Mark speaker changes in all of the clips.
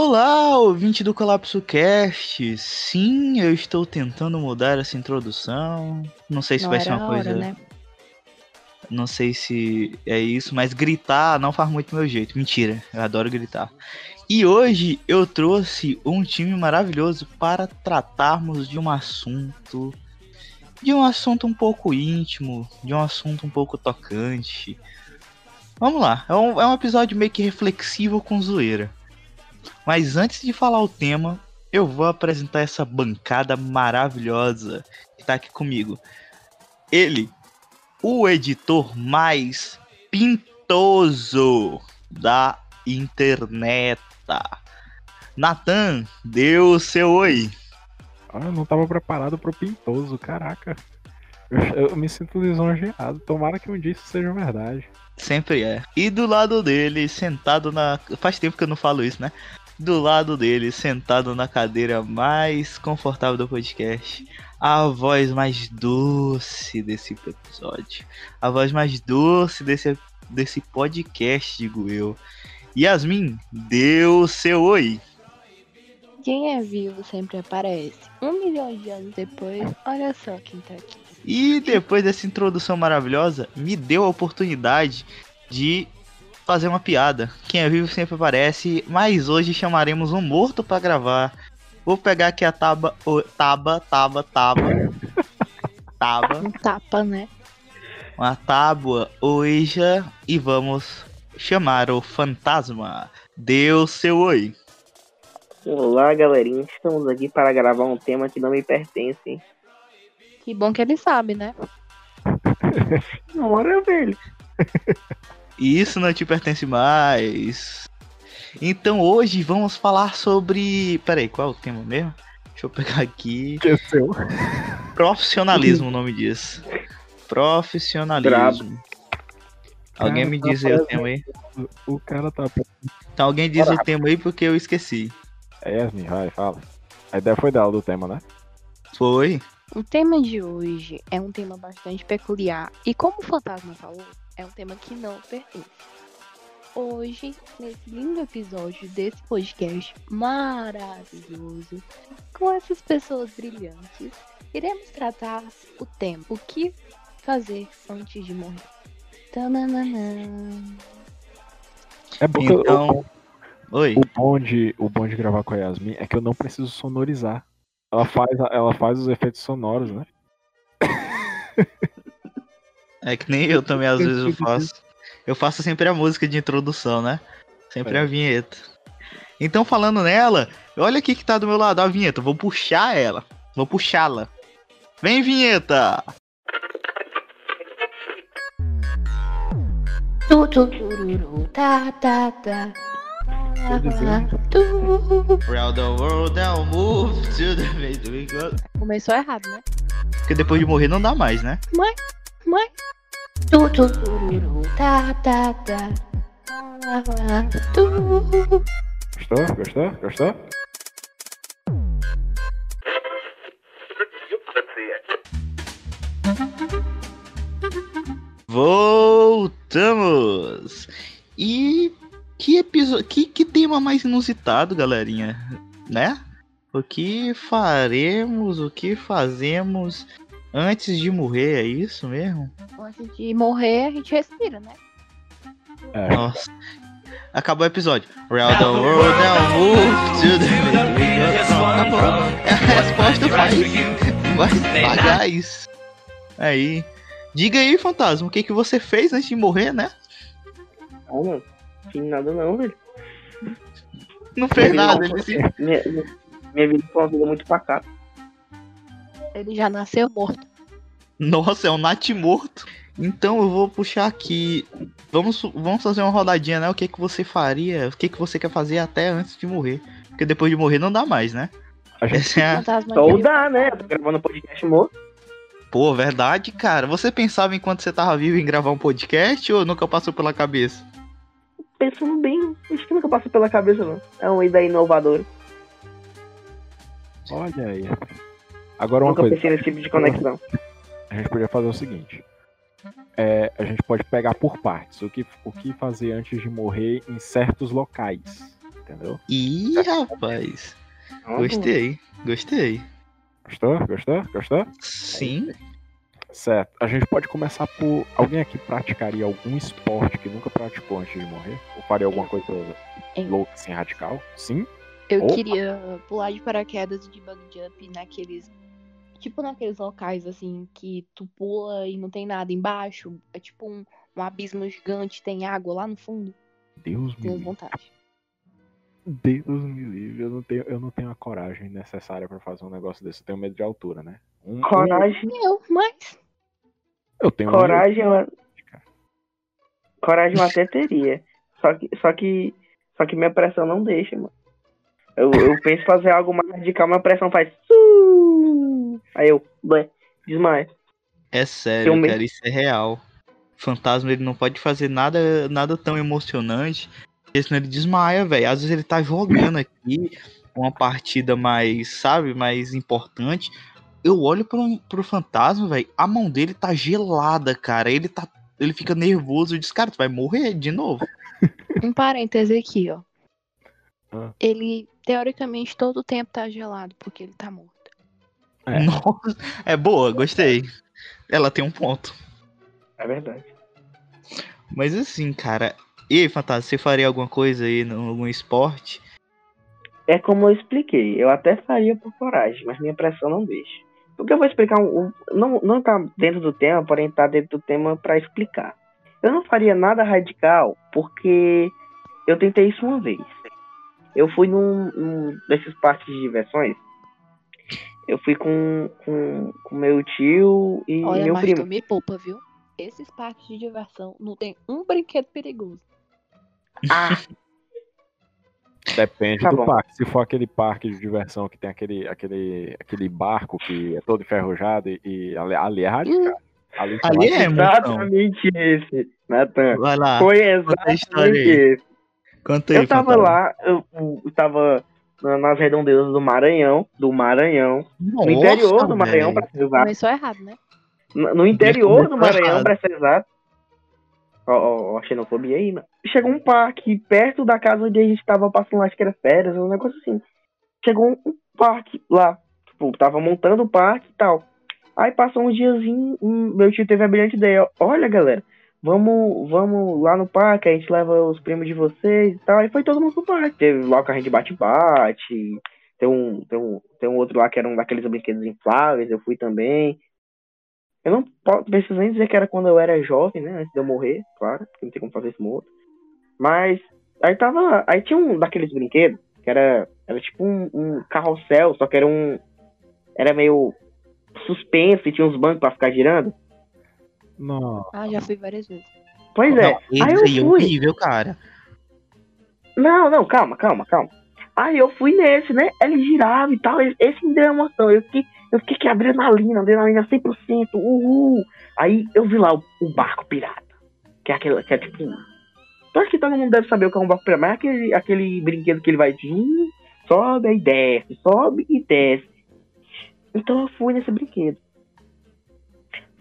Speaker 1: Olá, ouvinte do Colapso Cast. Sim, eu estou tentando mudar essa introdução. Não sei se
Speaker 2: Não
Speaker 1: vai ser uma
Speaker 2: hora,
Speaker 1: coisa.
Speaker 2: né?
Speaker 1: Não sei se é isso, mas gritar não faz muito meu jeito. Mentira, eu adoro gritar. E hoje eu trouxe um time maravilhoso para tratarmos de um assunto. De um assunto um pouco íntimo, de um assunto um pouco tocante. Vamos lá, é um, é um episódio meio que reflexivo com zoeira. Mas antes de falar o tema, eu vou apresentar essa bancada maravilhosa que tá aqui comigo. Ele, o editor mais pintoso da internet. Natan, deu o seu oi.
Speaker 3: Ah, eu não tava preparado pro pintoso, caraca. Eu, eu me sinto lisonjeado. Tomara que um dia isso seja verdade.
Speaker 1: Sempre é. E do lado dele, sentado na. Faz tempo que eu não falo isso, né? Do lado dele, sentado na cadeira mais confortável do podcast. A voz mais doce desse episódio. A voz mais doce desse, desse podcast, digo eu. Yasmin, deu seu oi.
Speaker 2: Quem é vivo sempre aparece. Um milhão de anos depois, olha só quem tá aqui.
Speaker 1: E depois dessa introdução maravilhosa, me deu a oportunidade de fazer uma piada. Quem é vivo sempre aparece, mas hoje chamaremos um morto pra gravar. Vou pegar aqui a taba, o, taba, taba, taba, taba,
Speaker 2: Um tapa, né?
Speaker 1: uma tábua, oija, e vamos chamar o fantasma. Deu seu oi.
Speaker 4: Olá, galerinha. Estamos aqui para gravar um tema que não me pertence.
Speaker 2: Que bom que ele sabe, né?
Speaker 4: Hora velho.
Speaker 1: Isso não te pertence mais. Então hoje vamos falar sobre. Peraí, qual é o tema mesmo? Deixa eu pegar aqui.
Speaker 3: Esqueceu.
Speaker 1: Profissionalismo o nome disso. Profissionalismo. Alguém
Speaker 3: Cara,
Speaker 1: me
Speaker 3: tá
Speaker 1: diz aí o tema aí.
Speaker 3: O cara tá.
Speaker 1: Então alguém diz o tema aí porque eu esqueci.
Speaker 3: É, Yasmin, vai, fala. A ideia foi dela do tema, né?
Speaker 1: Foi?
Speaker 2: O tema de hoje é um tema bastante peculiar. E como o fantasma falou, é um tema que não pertence. Hoje, nesse lindo episódio desse podcast maravilhoso, com essas pessoas brilhantes, iremos tratar o tema: o que fazer antes de morrer. Tananana.
Speaker 3: É porque o-
Speaker 1: Então. Oi.
Speaker 3: o, bom de, o bom de gravar com a Yasmin é que eu não preciso sonorizar. Ela faz, ela faz os efeitos sonoros, né?
Speaker 1: É que nem eu também às vezes eu faço. Eu faço sempre a música de introdução, né? Sempre
Speaker 3: É.
Speaker 1: a vinheta. Então falando nela, olha aqui que tá do meu lado a vinheta. Vou puxar ela. Vou puxá-la. Vem vinheta!
Speaker 2: Tu, tu, tururu, tá, tá, tá.
Speaker 3: Tô dizendo.
Speaker 2: Tu.
Speaker 1: Round the world, I'll move to the way.
Speaker 2: Começou errado, né?
Speaker 1: Porque depois de morrer não dá mais, né?
Speaker 2: Mãe, mãe. Tu, tu, tururu, tá, tá, tá. Tu.
Speaker 3: Gostou? Gostou? Gostou?
Speaker 1: Voltamos! E que episódio. Que, que tema mais inusitado, galerinha? Né? O que faremos, o que fazemos antes de morrer, é isso mesmo?
Speaker 2: Antes de morrer, a gente respira, né?
Speaker 3: É.
Speaker 1: Nossa. Acabou o episódio. Round the world now move to the Acabou. É a resposta faz. Vai pagar isso. Aí. Diga aí, fantasma, o que, que você fez antes de morrer, né?
Speaker 4: Ah, mano. Fiz nada não, velho.
Speaker 1: Não fez nada. Ele se...
Speaker 4: Minha, minha vida foi uma vida muito pacata.
Speaker 2: Ele já nasceu morto.
Speaker 1: Nossa, é um nat morto. Então eu vou puxar aqui. Vamos, vamos fazer uma rodadinha, né? O que, que você faria? O que, que você quer fazer até antes de morrer? Porque depois de morrer não dá mais, né?
Speaker 3: A gente,
Speaker 1: é
Speaker 4: Só dá, né? Eu tô gravando podcast morto.
Speaker 1: Pô, verdade, cara. Você pensava enquanto você tava vivo em gravar um podcast ou nunca passou pela cabeça?
Speaker 4: Pensando bem, acho que nunca passou pela cabeça, não. É uma ideia inovadora.
Speaker 3: olha aí. Agora uma
Speaker 4: nunca
Speaker 3: coisa.
Speaker 4: pensei nesse tipo de conexão.
Speaker 3: A gente podia fazer o seguinte. É, a gente pode pegar por partes. O que, o que fazer antes de morrer em certos locais. entendeu?
Speaker 1: Ih, rapaz.
Speaker 4: É boa.
Speaker 1: Gostei, gostei.
Speaker 3: Gostou? Gostou? Gostou?
Speaker 1: Sim.
Speaker 3: Certo. A gente pode começar por. Alguém aqui praticaria algum esporte que nunca praticou antes de morrer? Ou faria alguma coisa
Speaker 2: Hein?
Speaker 3: louca, assim, radical? Sim?
Speaker 2: Eu
Speaker 3: Opa.
Speaker 2: queria pular de paraquedas e de bug jump naqueles. Tipo naqueles locais assim que tu pula e não tem nada embaixo. É tipo um, um abismo gigante, tem água lá no fundo.
Speaker 3: Deus me livre.
Speaker 2: vontade.
Speaker 3: Deus me livre. Eu não tenho, eu não tenho a coragem necessária pra fazer um negócio desse. Eu tenho medo de altura, né? Um- um-
Speaker 4: Coragem,
Speaker 2: Eu, mas.
Speaker 3: Eu tenho um-
Speaker 4: coragem, eu... coragem eu até teria. Só que, só que, só que minha pressão não deixa, mano. Eu, eu penso em fazer algo mais radical, minha pressão faz. Aí eu, blé, desmaio.
Speaker 1: É sério,
Speaker 4: Filme.
Speaker 1: cara, isso é real. Fantasma ele não pode fazer nada, nada tão emocionante, porque senão ele desmaia, velho. Às vezes ele tá jogando aqui uma partida mais, sabe, mais importante. Eu olho pro, pro fantasma, velho, a mão dele tá gelada, cara. Ele tá, ele fica nervoso e diz, cara, tu vai morrer de novo.
Speaker 2: Um parêntese aqui, ó.
Speaker 3: Ah.
Speaker 2: Ele, teoricamente, todo o tempo tá gelado, porque ele tá morto.
Speaker 3: É.
Speaker 1: Nossa, é boa, gostei. Ela tem um ponto.
Speaker 4: É verdade.
Speaker 1: Mas assim, cara, e aí, Fantasma, você faria alguma coisa aí, no- algum esporte?
Speaker 4: É como eu expliquei. Eu até faria por coragem, mas minha pressão não deixa. Porque eu vou explicar um. um- não, não tá dentro do tema, porém tá dentro do tema pra explicar. Eu não faria nada radical porque eu tentei isso uma vez. Eu fui num, num desses parques de diversões. Eu fui com, com, com meu tio e
Speaker 2: Olha,
Speaker 4: meu
Speaker 2: mas
Speaker 4: primo.
Speaker 2: tu me poupa, viu? Esses parques de diversão não tem um brinquedo perigoso.
Speaker 4: Ah,
Speaker 3: Depende
Speaker 4: Tá
Speaker 3: do
Speaker 4: bom.
Speaker 3: parque. Se for aquele parque de diversão que tem aquele, aquele, aquele barco que é todo enferrujado e, e ali, ali é radical. Ali,
Speaker 1: Ali é, emoção.
Speaker 4: exatamente esse, Nathan.
Speaker 1: Vai lá,
Speaker 4: Foi exatamente esse.
Speaker 1: conta aí,
Speaker 4: Eu tava
Speaker 1: Fantasma.
Speaker 4: lá, eu, eu tava na- nas redondezas do Maranhão, do Maranhão, no
Speaker 1: Nossa,
Speaker 4: interior do Maranhão,
Speaker 1: velho.
Speaker 4: pra ser exato.
Speaker 2: Começou errado, né?
Speaker 4: No no interior do Maranhão,
Speaker 1: errado.
Speaker 4: pra ser exato. A xenofobia aí, mano. Chegou um parque perto da casa onde a gente tava passando, acho que era férias, um negócio assim. Chegou um, um parque lá. Tipo, tava montando o parque e tal. Aí passou uns diazinhos, um, meu tio teve a brilhante ideia. Olha, galera, vamos, vamos lá no parque, a gente leva os primos de vocês e tal. Aí foi todo mundo pro parque. Teve lá o carrinho de bate-bate. Tem um, tem, um, tem um outro lá que era um daqueles brinquedos infláveis, eu fui também. Eu não preciso nem dizer que era quando eu era jovem, né? Antes de eu morrer, claro, porque não tem como fazer isso morto. Mas aí tava. Aí tinha um daqueles brinquedos que era, era tipo um, um carrossel, só que era um. Era meio suspenso e tinha uns bancos pra ficar girando.
Speaker 3: Não.
Speaker 2: Ah, já fui várias vezes.
Speaker 4: Pois é.
Speaker 1: Não, esse
Speaker 4: aí eu
Speaker 1: é
Speaker 4: fui.
Speaker 1: horrível, cara.
Speaker 4: Não, não, calma, calma, calma. Aí eu fui nesse, né? Ele girava e tal. Esse me deu emoção. Eu fiquei, eu fiquei que adrenalina, adrenalina 100%. Uhul. Aí eu vi lá o, o barco pirata. Que é aquele, que é tipo. Acho que todo mundo deve saber o que é um barco pirata, mas é aquele, aquele brinquedo que ele vai. Hum, sobe e desce, sobe e desce. Então eu fui nesse brinquedo.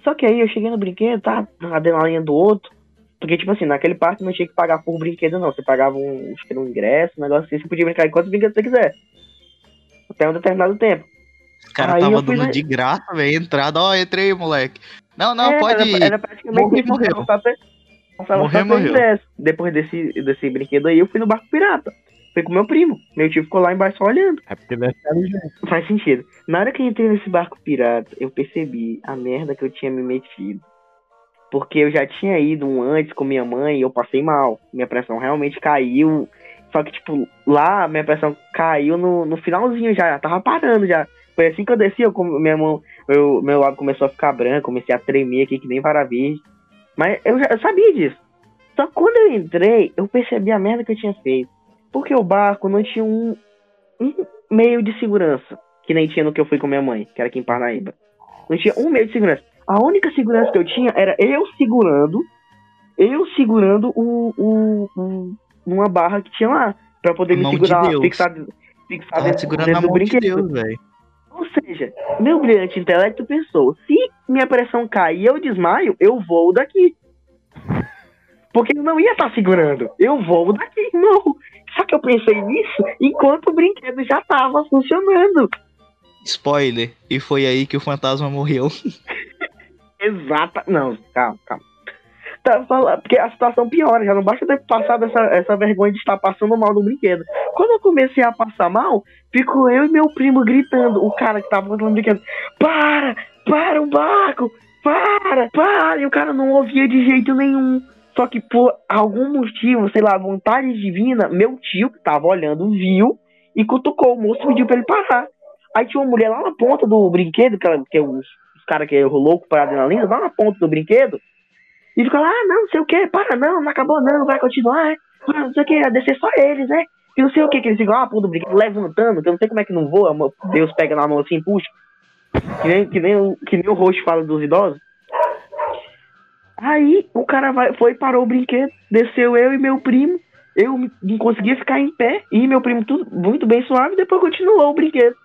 Speaker 4: Só que aí eu cheguei no brinquedo, tá? Na adrenalina do outro. Porque, tipo assim, naquele parque não tinha que pagar por brinquedo, não. Você pagava um, um ingresso, um negócio assim, você podia brincar em quantos brinquedos você quiser. Até um determinado tempo.
Speaker 1: Os caras
Speaker 4: Aí
Speaker 1: tava dando
Speaker 4: na-
Speaker 1: de graça, velho. Entrada, ó, entrei, moleque. Não, não,
Speaker 4: É,
Speaker 1: pode
Speaker 4: era,
Speaker 1: ir.
Speaker 4: Era praticamente
Speaker 1: Morreu,
Speaker 4: isso,
Speaker 1: morreu.
Speaker 4: não só-
Speaker 1: Morreu,
Speaker 4: ingresso. Depois desse, desse brinquedo aí, eu fui no barco pirata. Fui com meu primo. Meu tio ficou lá embaixo só olhando.
Speaker 3: É porque ele é inteligente.
Speaker 4: Faz sentido. Na hora que eu entrei nesse barco pirata, eu percebi a merda que eu tinha me metido. Porque eu já tinha ido um antes com minha mãe e eu passei mal. Minha pressão realmente caiu. Só que, tipo, lá minha pressão caiu no, no finalzinho já. já Tava parando já. Foi assim que eu desci, eu, minha mão, meu, meu lado começou a ficar branco, comecei a tremer aqui que nem verde. Mas eu já eu sabia disso. Só que quando eu entrei, eu percebi a merda que eu tinha feito. Porque o barco não tinha um, um meio de segurança. Que nem tinha no que eu fui com minha mãe, que era aqui em Parnaíba. Não tinha um meio de segurança. A única segurança que eu tinha era eu segurando, eu segurando o, o, o- uma barra que tinha lá. Pra poder me
Speaker 1: Mão de
Speaker 4: segurar,
Speaker 1: Deus.
Speaker 4: fixar, fixar dentro,
Speaker 1: segurando
Speaker 4: dentro
Speaker 1: a
Speaker 4: do
Speaker 1: mão de
Speaker 4: brinquedo.
Speaker 1: Deus.
Speaker 4: Ou seja, meu brilhante intelecto pensou: se minha pressão cair e eu desmaio, eu vou daqui. Porque eu não ia estar segurando. Eu vou daqui, não. Só que eu pensei nisso enquanto o brinquedo já tava funcionando.
Speaker 1: Spoiler. E foi aí que o fantasma morreu.
Speaker 4: Exata. Não, calma, calma. Tá porque a situação piora, já não basta ter passado essa, essa vergonha de estar passando mal no brinquedo. Quando eu comecei a passar mal, ficou eu e meu primo gritando, o cara que tava controlando o brinquedo, para, para o barco, para, para, e o cara não ouvia de jeito nenhum. Só que por algum motivo, sei lá, vontade divina, meu tio que tava olhando viu e cutucou o moço e pediu pra ele parar. Aí tinha uma mulher lá na ponta do brinquedo, que, ela, que os, os caras que é louco para adrenalina, lá na ponta do brinquedo, e ficou lá, ah, não, sei o que, para não, não acabou não, vai continuar, é. ah, não sei o que, ia descer só eles, né? E não sei o que, que eles ficam lá, ah, do brinquedo, levantando, que eu não sei como é que não voa, Deus pega na mão assim e puxa. Que nem, que nem, o, que nem o rosto fala dos idosos. Aí o cara vai, foi, parou o brinquedo, desceu eu e meu primo. Eu não conseguia ficar em pé e meu primo tudo muito bem suave, depois continuou o brinquedo.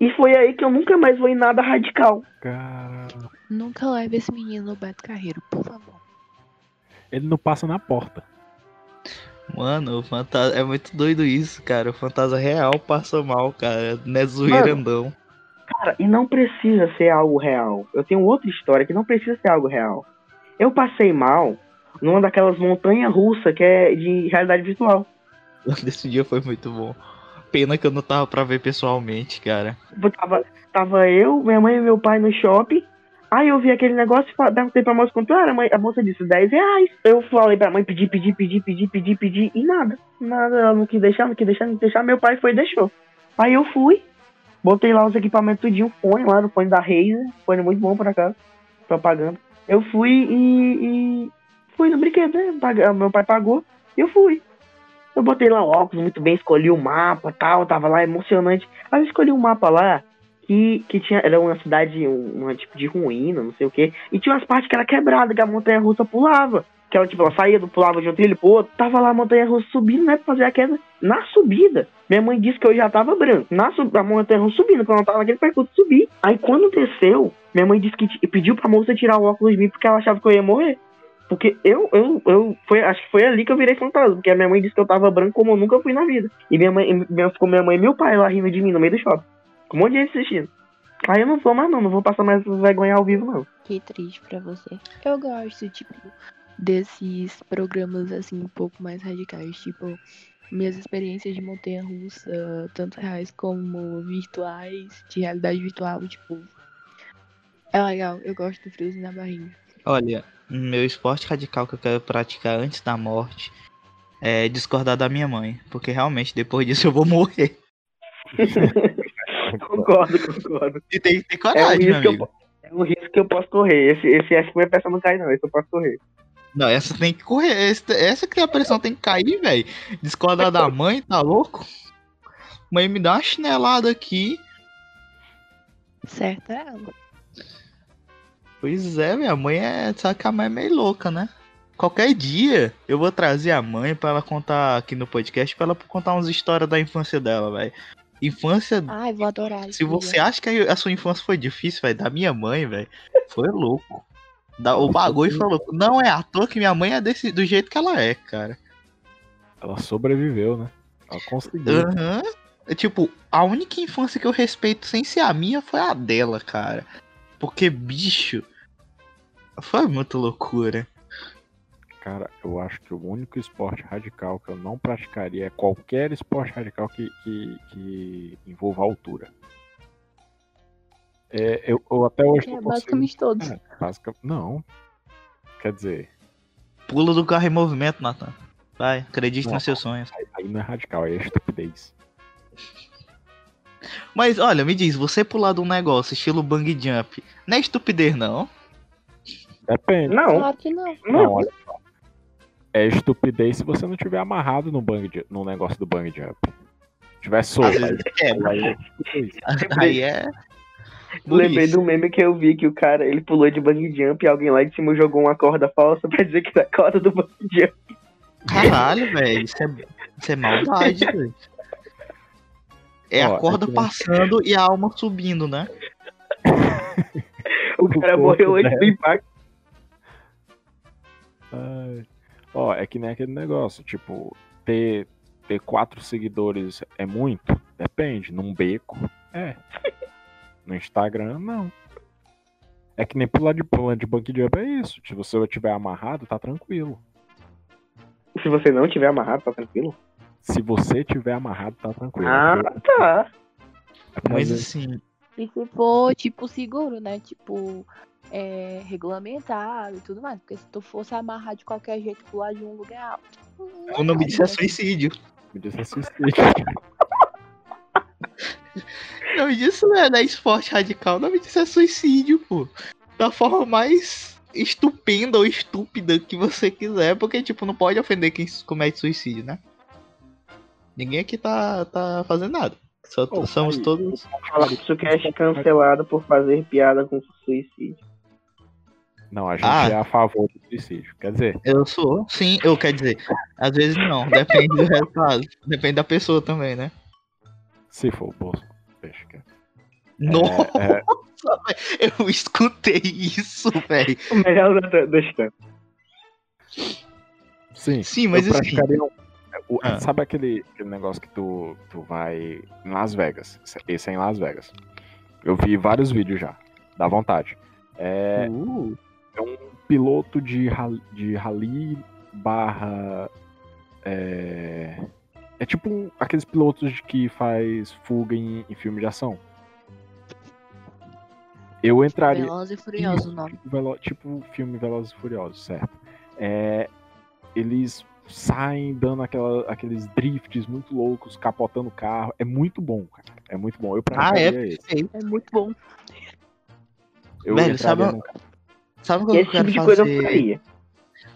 Speaker 4: E foi aí que eu nunca mais vou em nada radical.
Speaker 3: Caramba.
Speaker 2: Nunca leve esse menino no Beto Carreiro, por favor.
Speaker 3: Ele não passa na porta.
Speaker 1: Mano, o fantasma. É muito doido isso, cara. O fantasma real passa mal, cara. Não é zoeirandão.
Speaker 4: Cara, e não precisa ser algo real. Eu tenho outra história que não precisa ser algo real. Eu passei mal numa daquelas montanhas russas que é de realidade virtual.
Speaker 1: Esse dia foi muito bom. Pena que eu não tava pra ver pessoalmente, cara.
Speaker 4: Tava, tava eu, minha mãe e meu pai no shopping. Aí eu vi aquele negócio e perguntei pra moça quanto era. A moça disse 10 reais. Eu falei pra mãe pedir, pedir, pedir, pedir, pedir, pedir. E nada. Nada. Ela não quis deixar, não quis deixar, não quis deixar. Meu pai foi e deixou. Aí eu fui. Botei lá os equipamentos tudinho. Fone lá no fone da Razer. Fone muito bom por acaso. Propaganda. Eu fui e, e fui no brinquedo, né? Meu pai pagou e eu fui. Eu botei lá o óculos muito bem, escolhi o mapa tal, tava lá emocionante. Aí eu escolhi um mapa lá que, que tinha, era uma cidade, um, tipo de ruína, não sei o que. E tinha umas partes que era quebrada, que a montanha russa pulava. Que ela, tipo, ela saía pulava de um trilho pro outro. Tava lá a montanha russa subindo, né? Pra fazer a queda. Na subida, minha mãe disse que eu já tava branco. Na a montanha russa subindo, quando ela tava naquele percurso, subir. Aí quando desceu, minha mãe disse que pediu pra moça tirar o óculos de mim porque ela achava que eu ia morrer. Porque eu, eu, eu foi, acho que foi ali que eu virei fantasma, porque a minha mãe disse que eu tava branco como eu nunca fui na vida. E minha mãe, minha, ficou minha mãe e meu pai lá rindo de mim no meio do shopping. Com um monte de gente assistindo. Aí eu não vou mais não, não vou passar mais vergonha ao vivo não.
Speaker 2: Que triste pra você. Eu gosto, tipo, desses programas assim um pouco mais radicais, tipo, minhas experiências de montanha russa, tanto reais como virtuais, de realidade virtual, tipo, é legal, eu gosto do friozinho na barriga.
Speaker 1: Olha, meu esporte radical que eu quero praticar antes da morte é discordar da minha mãe. Porque realmente depois disso eu vou morrer.
Speaker 4: concordo, concordo.
Speaker 1: E tem que ter coragem, é um,
Speaker 4: eu, é um risco que eu posso correr. Esse, esse que minha peça não cai, não. Esse eu posso correr.
Speaker 1: Não, essa tem que correr. Essa, essa que a pressão tem que cair, velho. Discordar da mãe, tá louco? Mãe me dá uma chinelada aqui.
Speaker 2: Certo é ela.
Speaker 1: Pois é, minha mãe é. Sabe que a mãe é meio louca, né? Qualquer dia eu vou trazer a mãe para ela contar aqui no podcast, para ela contar umas histórias da infância dela, velho. Infância.
Speaker 2: Ai, vou adorar.
Speaker 1: Se você acha que a sua infância foi difícil, velho, da minha mãe, velho, foi louco. Da, o bagulho foi louco. Não é à toa que minha mãe é desse, do jeito que ela é, cara.
Speaker 3: Ela sobreviveu, né? Ela conseguiu.
Speaker 1: Uhum. Tipo, a única infância que eu respeito sem ser a minha foi a dela, cara. Porque, bicho, foi muita loucura.
Speaker 3: Cara, eu acho que o único esporte radical que eu não praticaria é qualquer esporte radical que, que, que envolva altura. É, eu, eu até hoje.
Speaker 2: É, basicamente todos.
Speaker 3: É, basic... Não. Quer dizer.
Speaker 1: Pula do carro em movimento, Nathan. Vai, acredite não, nos seus sonhos.
Speaker 3: Aí, aí não é radical, aí é estupidez.
Speaker 1: Mas olha, me diz, você pular de um negócio estilo bang jump, não é estupidez, não?
Speaker 3: Depende.
Speaker 4: Não.
Speaker 2: Claro que não.
Speaker 3: Não, olha só. É estupidez se você não tiver amarrado no, bang, no negócio do bang jump. Se tiver solto.
Speaker 1: É,
Speaker 3: aí, é
Speaker 1: aí é.
Speaker 4: Lembrei do meme que eu vi que o cara ele pulou de bang jump e alguém lá de cima jogou uma corda falsa pra dizer que era a corda do bang jump.
Speaker 1: Caralho, velho, isso é, isso é maldade, velho. É Ó, a corda é passando e a alma subindo, né?
Speaker 4: o cara o morreu antes do impacto.
Speaker 3: Ai. Ó, é que nem aquele negócio, tipo, ter ter quatro seguidores é muito? Depende. Num beco, é. No Instagram, não. É que nem pular de pular de banco de jump é isso. Se você estiver amarrado, tá tranquilo.
Speaker 4: Se você não tiver amarrado, tá tranquilo?
Speaker 3: Se você tiver amarrado, tá tranquilo.
Speaker 4: Ah, tá.
Speaker 3: É
Speaker 1: Mas
Speaker 3: ver-
Speaker 1: assim,
Speaker 2: E se for, tipo, seguro, né? Tipo, é, regulamentado e tudo mais. Porque se tu fosse amarrar de qualquer jeito pro lado de um lugar alto.
Speaker 1: o nome disso é
Speaker 2: aí,
Speaker 1: suicídio.
Speaker 3: me diz suicídio.
Speaker 1: O nome disso não é, não é esporte radical, o nome disso é suicídio, pô. Da forma mais estupenda ou estúpida que você quiser, porque, tipo, não pode ofender quem comete suicídio, né? Ninguém aqui tá, tá fazendo nada. Só,
Speaker 3: Ô,
Speaker 1: somos
Speaker 3: aí,
Speaker 1: todos.
Speaker 4: Fluxocast cancelado por fazer piada com suicídio.
Speaker 3: Não, a gente
Speaker 1: Ah.
Speaker 3: é a favor do suicídio. Quer dizer,
Speaker 1: Eu sou, sim, eu quero dizer, às vezes não, depende do resultado, depende da pessoa também, né?
Speaker 3: se for o bolso, deixa que
Speaker 1: Nossa,
Speaker 3: é,
Speaker 1: eu escutei isso, velho.
Speaker 4: O melhor da- da história.
Speaker 3: Sim,
Speaker 1: Sim, mas
Speaker 3: eu
Speaker 1: assim,
Speaker 3: praticaria um- o-
Speaker 1: Ah.
Speaker 3: Sabe aquele, aquele negócio que tu, tu vai em Las Vegas? Esse é em Las Vegas. Eu vi vários vídeos já. Dá vontade. É,
Speaker 1: uh,
Speaker 3: é um piloto de rally, de rally barra. É, é tipo um- aqueles pilotos de que faz fuga em, em filme de ação. Eu entraria.
Speaker 2: Veloz e Furioso o nome.
Speaker 3: Tipo, velo- tipo filme Velozes e Furiosos, certo? É, eles saem dando aquela, aqueles drifts muito loucos, capotando o carro. É muito bom, cara. É muito bom. Eu
Speaker 1: ah, é, sei.
Speaker 2: É muito bom.
Speaker 3: Eu
Speaker 1: Velho, sabe-
Speaker 3: num carro.
Speaker 1: Sabe o que eu quero
Speaker 4: tipo
Speaker 1: fazer?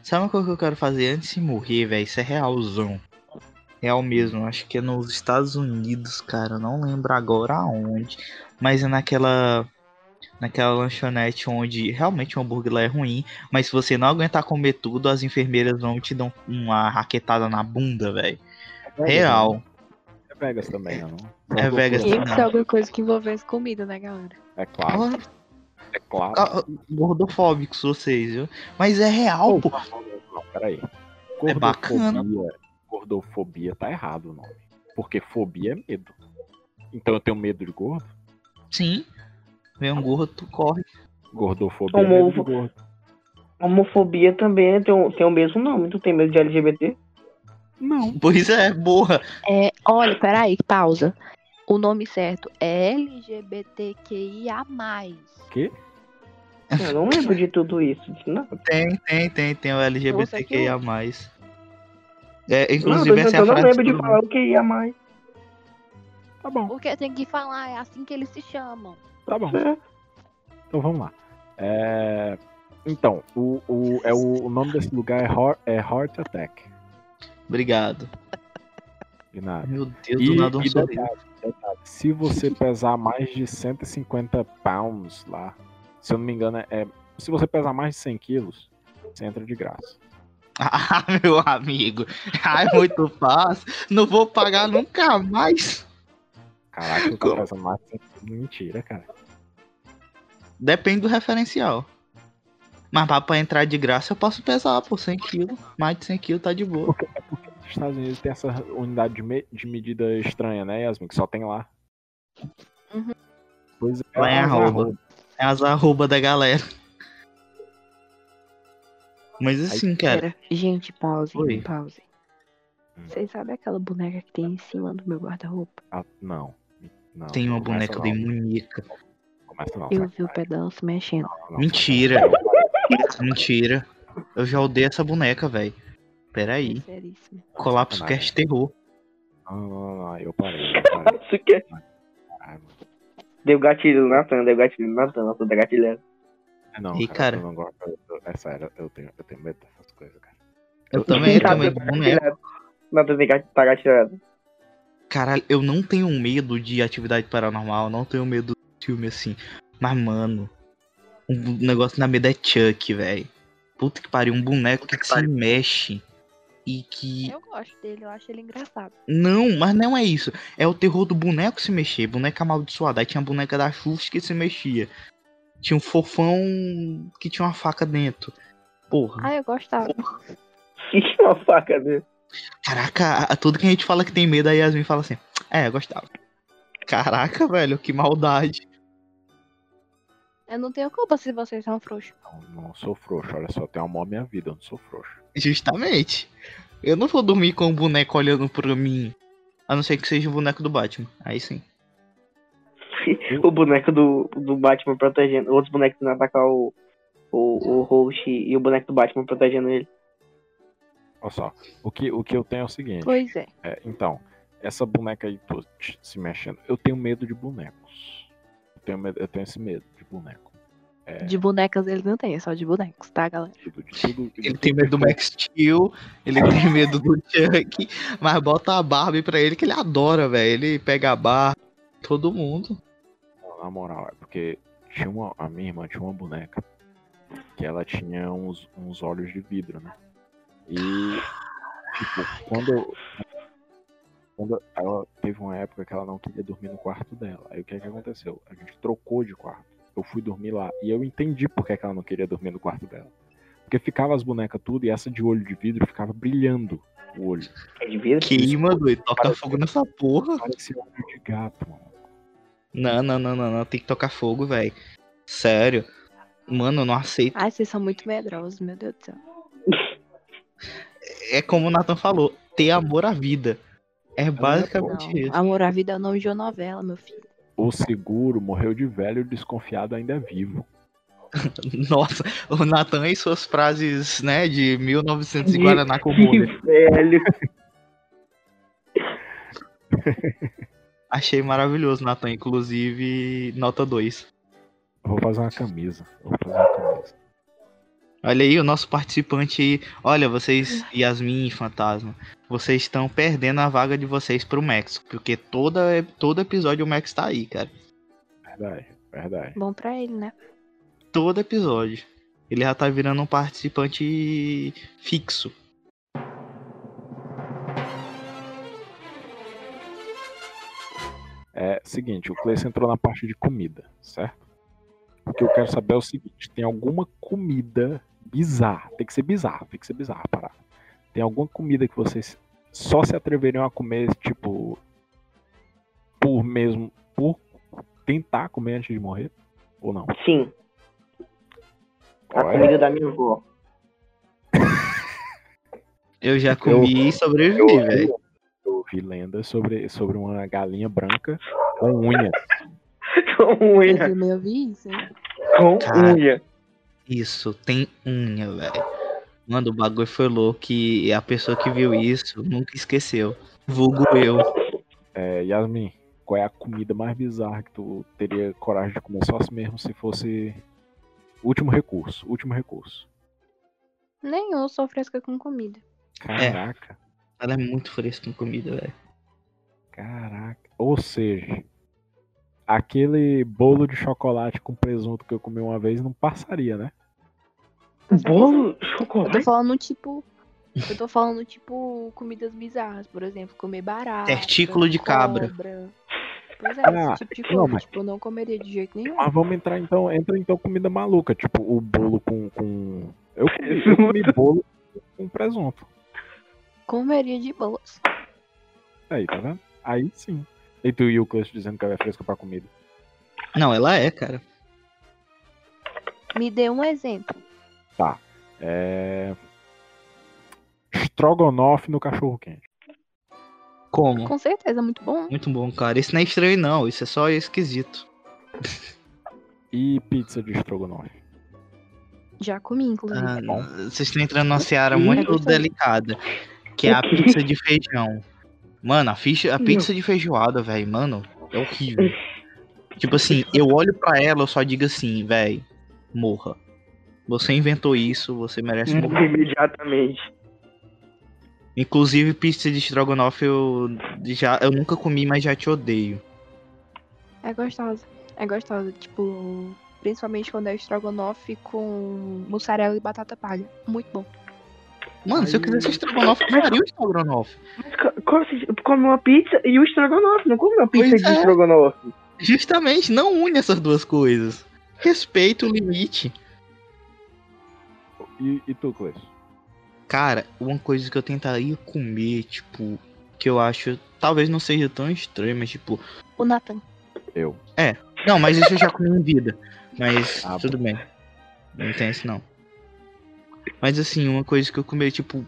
Speaker 1: Sabe coisa que eu quero fazer antes de morrer, velho? Isso é realzão. Real mesmo. Acho que é nos Estados Unidos, cara. eu Não lembro agora aonde. Mas é naquela. Naquela lanchonete onde realmente o hambúrguer lá é ruim. Mas se você não aguentar comer tudo, as enfermeiras vão te dar uma raquetada na bunda, velho.
Speaker 3: É Vegas,
Speaker 1: Real.
Speaker 3: É Vegas também, né, não?
Speaker 1: É Vegas também.
Speaker 2: que ser alguma coisa que envolvesse comida, né, galera?
Speaker 3: É claro.
Speaker 1: Ah,
Speaker 3: É claro.
Speaker 1: ah, gordofóbicos vocês, viu? Mas é real, pô.
Speaker 3: Não, peraí.
Speaker 1: É bacana.
Speaker 3: Gordofobia- Gordofobia tá errado o nome. Porque fobia é medo. Então eu tenho medo de gordo?
Speaker 1: Sim. Vem um gordo, tu corre.
Speaker 3: Gordofobia é de
Speaker 4: Homo-
Speaker 3: gordo.
Speaker 4: Homofobia também tem o, tem o mesmo nome. Tu tem medo de LGBT?
Speaker 3: Não.
Speaker 1: Pois é, borra.
Speaker 2: É, olha, peraí, pausa. O nome certo é LGBTQIA.
Speaker 3: Quê?
Speaker 4: Eu não lembro de tudo isso. Não,
Speaker 1: Tem, tem, tem, tem o LGBTQIA+. É,
Speaker 4: não,
Speaker 1: inclusive essa é
Speaker 4: eu
Speaker 1: a
Speaker 4: não
Speaker 1: frase
Speaker 4: lembro
Speaker 1: que
Speaker 4: de
Speaker 1: eu-
Speaker 4: falar o que ia mais.
Speaker 3: Tá bom,
Speaker 2: Porque tem que falar, é assim que eles se chamam.
Speaker 3: Tá bom.
Speaker 4: É.
Speaker 3: Então vamos lá. É, Então, o, o, é o, o nome desse lugar é Heart, é Heart Attack.
Speaker 1: Obrigado.
Speaker 3: De nada.
Speaker 1: Meu Deus,
Speaker 3: E,
Speaker 1: do nada um sorriso.
Speaker 3: detalhe, detalhe, se você pesar mais de 150 pounds lá, se eu não me engano, é, se você pesar mais de 100 quilos, você entra de graça.
Speaker 1: Ah, meu amigo. Ah, é muito fácil. Não vou pagar nunca mais.
Speaker 3: Caraca, tá pesando mais de 100 quilos. Mentira, cara.
Speaker 1: Depende do referencial. Mas pra, pra entrar de graça eu posso pesar, por 100 kg. Mais de 100 kg tá de boa.
Speaker 3: Os Estados Unidos tem essa unidade de, me- de medida estranha, né, Yasmin? Que só tem lá.
Speaker 2: Uhum.
Speaker 3: Pois é,
Speaker 1: Lá em
Speaker 3: mas
Speaker 1: arroba. É as arroba da galera. Mas assim, cara.
Speaker 2: Pera, gente, pause,
Speaker 1: Oi.
Speaker 2: pause.
Speaker 3: Hum.
Speaker 2: Vocês sabem aquela boneca que tem em cima do meu guarda-roupa?
Speaker 3: Ah, não. Não.
Speaker 1: Tem uma boneca
Speaker 3: não.
Speaker 1: demoníaca.
Speaker 3: Começa não.
Speaker 2: Eu
Speaker 3: sai.
Speaker 2: vi o pedaço mexendo.
Speaker 3: Não, não,
Speaker 1: Mentira. Mentira. Eu já odeio essa boneca, velho. Pera aí.
Speaker 2: Seríssimo.
Speaker 1: Colapso. Cast Terror.
Speaker 3: Não, não, não, não, eu parei, eu parei.
Speaker 4: É-
Speaker 3: Caralho, mano.
Speaker 4: Deu gatilho no Natan, deu gatilho no Natan, Natan tá gatilhando.
Speaker 3: É, Não,
Speaker 1: E,
Speaker 3: cara,
Speaker 1: cara?
Speaker 3: eu não gosto. eu- eu- é sério, eu tenho, eu tenho medo dessas coisas, cara.
Speaker 1: Eu também, eu também.
Speaker 4: tá
Speaker 1: Boneco.
Speaker 4: Natan tem gat- tá gatilhado.
Speaker 1: Caralho, eu não tenho medo de atividade paranormal, não tenho medo filme assim. Mas, mano, um negócio na medo é Chuck, velho. Puta que pariu, um boneco que se mexe e que.
Speaker 2: Eu gosto dele, eu acho ele engraçado.
Speaker 1: Não, mas não é isso. É o terror do boneco se mexer, boneca amaldiçoada. Aí tinha a boneca da Xuxa que se mexia. Tinha um fofão que tinha uma faca dentro. Porra.
Speaker 2: Ah, eu gostava.
Speaker 4: Tinha uma faca dele.
Speaker 1: Caraca, a- tudo que a gente fala que tem medo, a Yasmin fala assim, é, eu gostava. Caraca, velho, que maldade.
Speaker 2: Eu não tenho culpa se vocês são frouxos.
Speaker 3: Não, não sou frouxo, olha só, tem amor à minha vida, eu não sou frouxo.
Speaker 1: Justamente. Eu não vou dormir com o boneco olhando pra mim. A não ser que seja o boneco do Batman. Aí sim.
Speaker 4: o boneco do, do Batman protegendo. Outros bonecos indo atacar o, o, o host e o boneco do Batman protegendo ele.
Speaker 3: Olha só, o que, o que eu tenho é o seguinte.
Speaker 2: Pois é.
Speaker 3: É, então, essa boneca aí tô se mexendo. Eu tenho medo de bonecos. Eu tenho, medo, eu tenho esse medo boneco. É.
Speaker 2: De bonecas ele não tem, é só de bonecos, tá, galera?
Speaker 3: Tudo, de tudo, de
Speaker 1: Ele
Speaker 3: tudo
Speaker 1: tem medo do Max Steel, ele tem medo do Chuck, mas bota a Barbie pra ele que ele adora, velho. Ele pega a Barbie, todo mundo.
Speaker 3: Na moral, é porque tinha uma, a minha irmã tinha uma boneca que ela tinha uns, uns olhos de vidro, né? E, tipo, quando, quando ela teve uma época que ela não queria dormir no quarto dela. Aí o que é que aconteceu? A gente trocou de quarto. Eu fui dormir lá e eu entendi por que, que ela não queria dormir no quarto dela. Porque ficava as bonecas tudo e essa de olho de vidro ficava brilhando o olho.
Speaker 4: É de vidro?
Speaker 1: Queima, doido. Toca fogo nessa porra.
Speaker 3: Parecia olho de gato, mano.
Speaker 1: Não, não, não, não, não. Tem que tocar fogo, velho. Sério. Mano, eu não aceito.
Speaker 2: Ai, vocês são muito medrosos, meu Deus do céu.
Speaker 1: É como o Nathan falou, ter amor à vida. É basicamente
Speaker 2: Não,
Speaker 1: isso.
Speaker 2: Amor à Vida é o nome de uma novela, meu filho.
Speaker 3: O seguro morreu de velho e o desconfiado ainda é vivo.
Speaker 1: Nossa, o Nathan e suas frases, né, de 1900 e Guaraná com molho.
Speaker 4: Velho.
Speaker 1: Achei maravilhoso, Nathan. Inclusive, nota 2.
Speaker 3: Eu vou fazer uma camisa. Vou fazer uma camisa.
Speaker 1: Olha aí o nosso participante aí. Olha, vocês, Yasmin e Fantasma, vocês estão perdendo a vaga de vocês pro Max. Porque toda, todo episódio o Max tá aí, cara.
Speaker 3: Verdade, verdade.
Speaker 2: Bom pra ele, né?
Speaker 1: Todo episódio. Ele já tá virando um participante fixo.
Speaker 3: É seguinte, o Cleiton entrou na parte de comida, certo? O que eu quero saber é o seguinte: tem alguma comida bizarra? Tem que ser bizarra, tem que ser bizarra, parada. Tem alguma comida que vocês só se atreveriam a comer, tipo, por mesmo, por tentar comer antes de morrer? Ou não?
Speaker 4: Sim, a
Speaker 3: Qual é?
Speaker 4: comida da minha avó.
Speaker 1: Eu já comi e sobrevivi,
Speaker 3: eu-
Speaker 1: velho.
Speaker 3: Eu ouvi lendas sobre, sobre uma galinha branca com unhas.
Speaker 4: Com
Speaker 2: Eu
Speaker 4: unha.
Speaker 2: também ouvi isso, hein?
Speaker 4: Com
Speaker 1: Cara.
Speaker 4: unha.
Speaker 1: Isso, tem unha, velho. Mano, o bagulho foi louco e a pessoa que viu isso nunca esqueceu. Vulgo eu.
Speaker 3: É, Yasmin, qual é a comida mais bizarra que tu teria coragem de comer só assim mesmo se fosse último recurso? Último recurso.
Speaker 2: Nem eu sou fresca com comida.
Speaker 3: Caraca,
Speaker 1: Ela é muito fresca com comida, velho.
Speaker 3: caraca. Ou seja, aquele bolo de chocolate com presunto que eu comi uma vez não passaria, né?
Speaker 4: Bolo,
Speaker 2: Eu tô
Speaker 4: chocolate.
Speaker 2: falando, tipo. Eu tô falando, tipo, comidas bizarras, por exemplo, comer barata.
Speaker 1: Testículo de cabra.
Speaker 2: cobra. Pois é,
Speaker 3: Ah,
Speaker 2: esse tipo de
Speaker 3: não,
Speaker 2: coisa.
Speaker 3: mas-
Speaker 2: Tipo, eu não comeria de jeito nenhum.
Speaker 3: Mas vamos entrar então, entra então comida maluca, tipo o bolo com. com... Eu, comi, eu comi bolo com presunto.
Speaker 2: Comeria de boas.
Speaker 3: Aí, tá vendo? Aí sim. E tu e o Clutch dizendo que ela é fresca pra comida.
Speaker 1: Não, ela é, cara.
Speaker 2: Me dê um exemplo.
Speaker 3: É. Strogonoff no cachorro quente.
Speaker 1: Como?
Speaker 2: Com certeza, muito bom.
Speaker 1: Muito bom, cara. Isso não é estranho, não. Isso é só esquisito.
Speaker 3: E pizza de estrogonofe.
Speaker 2: Já comi, inclusive.
Speaker 1: Ah,
Speaker 3: bom.
Speaker 1: vocês estão entrando numa seara
Speaker 4: Ih,
Speaker 1: muito
Speaker 2: gostoso.
Speaker 1: delicada. Que é a pizza de feijão. Mano, a, ficha, a pizza de feijoada, velho, mano, é horrível. tipo assim, eu olho pra ela, eu só digo assim, velho, morra. Você inventou isso, você merece morrer.
Speaker 4: Imediatamente.
Speaker 1: Inclusive, pizza de estrogonofe eu já eu nunca comi, mas já te odeio.
Speaker 2: É gostosa. É gostosa. Tipo, principalmente quando é estrogonofe com mussarela e batata palha. Muito bom.
Speaker 1: Mano, se eu
Speaker 4: Aí-
Speaker 1: quisesse estrogonofe, eu faria o estrogonofe.
Speaker 4: Mas co- como você come uma pizza e o estrogonofe? Não come uma pizza
Speaker 1: Pois
Speaker 4: de
Speaker 1: é.
Speaker 4: estrogonofe.
Speaker 1: Justamente, não une essas duas coisas. Respeita o limite.
Speaker 3: E, e tu, Cleiton?
Speaker 1: Cara, uma coisa que eu tentaria comer, tipo, que eu acho, talvez não seja tão estranho, mas tipo,
Speaker 2: O Nathan.
Speaker 3: Eu.
Speaker 1: não, mas isso eu já comi em vida. Mas
Speaker 3: Ah,
Speaker 1: tudo bem. Não tem isso não. Mas assim, uma coisa que eu comi, tipo,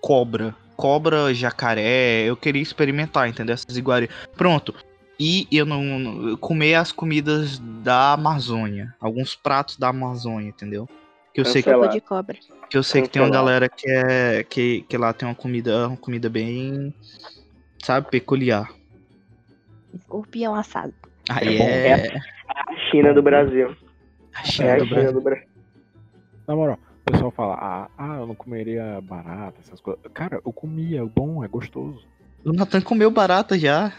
Speaker 1: cobra. Cobra, jacaré, eu queria experimentar, entendeu? Essas iguarias. Pronto. E eu não, não- eu comer as comidas da Amazônia. Alguns pratos da Amazônia, entendeu? Que eu sei que.
Speaker 2: Sopa de cobra.
Speaker 1: que eu sei que tem uma galera que é. Que, que lá tem uma comida, uma comida bem. Sabe, peculiar.
Speaker 2: Escorpião assado.
Speaker 1: Aí
Speaker 3: bom.
Speaker 1: é.
Speaker 4: A China do Brasil.
Speaker 1: A
Speaker 4: É
Speaker 1: China
Speaker 4: a
Speaker 1: do
Speaker 4: China
Speaker 1: Brasil.
Speaker 4: do Brasil.
Speaker 3: Na moral, o pessoal fala, ah, ah, eu não comeria barata, essas coisas. Cara, eu comia, é bom, é gostoso.
Speaker 1: O Nathan comeu barata já.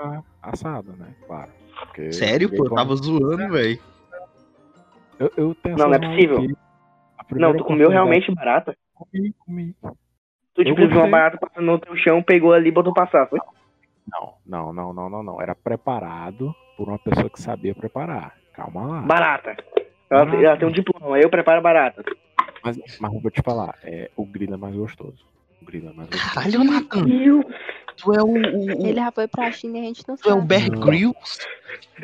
Speaker 3: Ah, assada, né? Claro. Porque
Speaker 1: Sério, pô, eu tava zoando, velho.
Speaker 3: Eu, eu tenho
Speaker 4: Não, não é possível. Não, tu comeu realmente barata?
Speaker 3: Comi, comi.
Speaker 4: Tu tipo viu uma barata passando no teu chão, pegou ali e botou passar, foi?
Speaker 3: Não, não, não, não, não, não. Era preparado por uma pessoa que sabia preparar. Calma lá.
Speaker 4: Barata. Ela,
Speaker 3: Barata.
Speaker 4: ela tem um diploma, eu preparo barata.
Speaker 3: Mas, mas eu vou te falar, é, o grilo é mais gostoso. O grilo é mais gostoso.
Speaker 1: Caralho, Nathan. Tu é o. o- o-
Speaker 2: Ele já foi pra China e a gente não
Speaker 1: tu é o
Speaker 2: sabe.
Speaker 1: Bear. Grylls?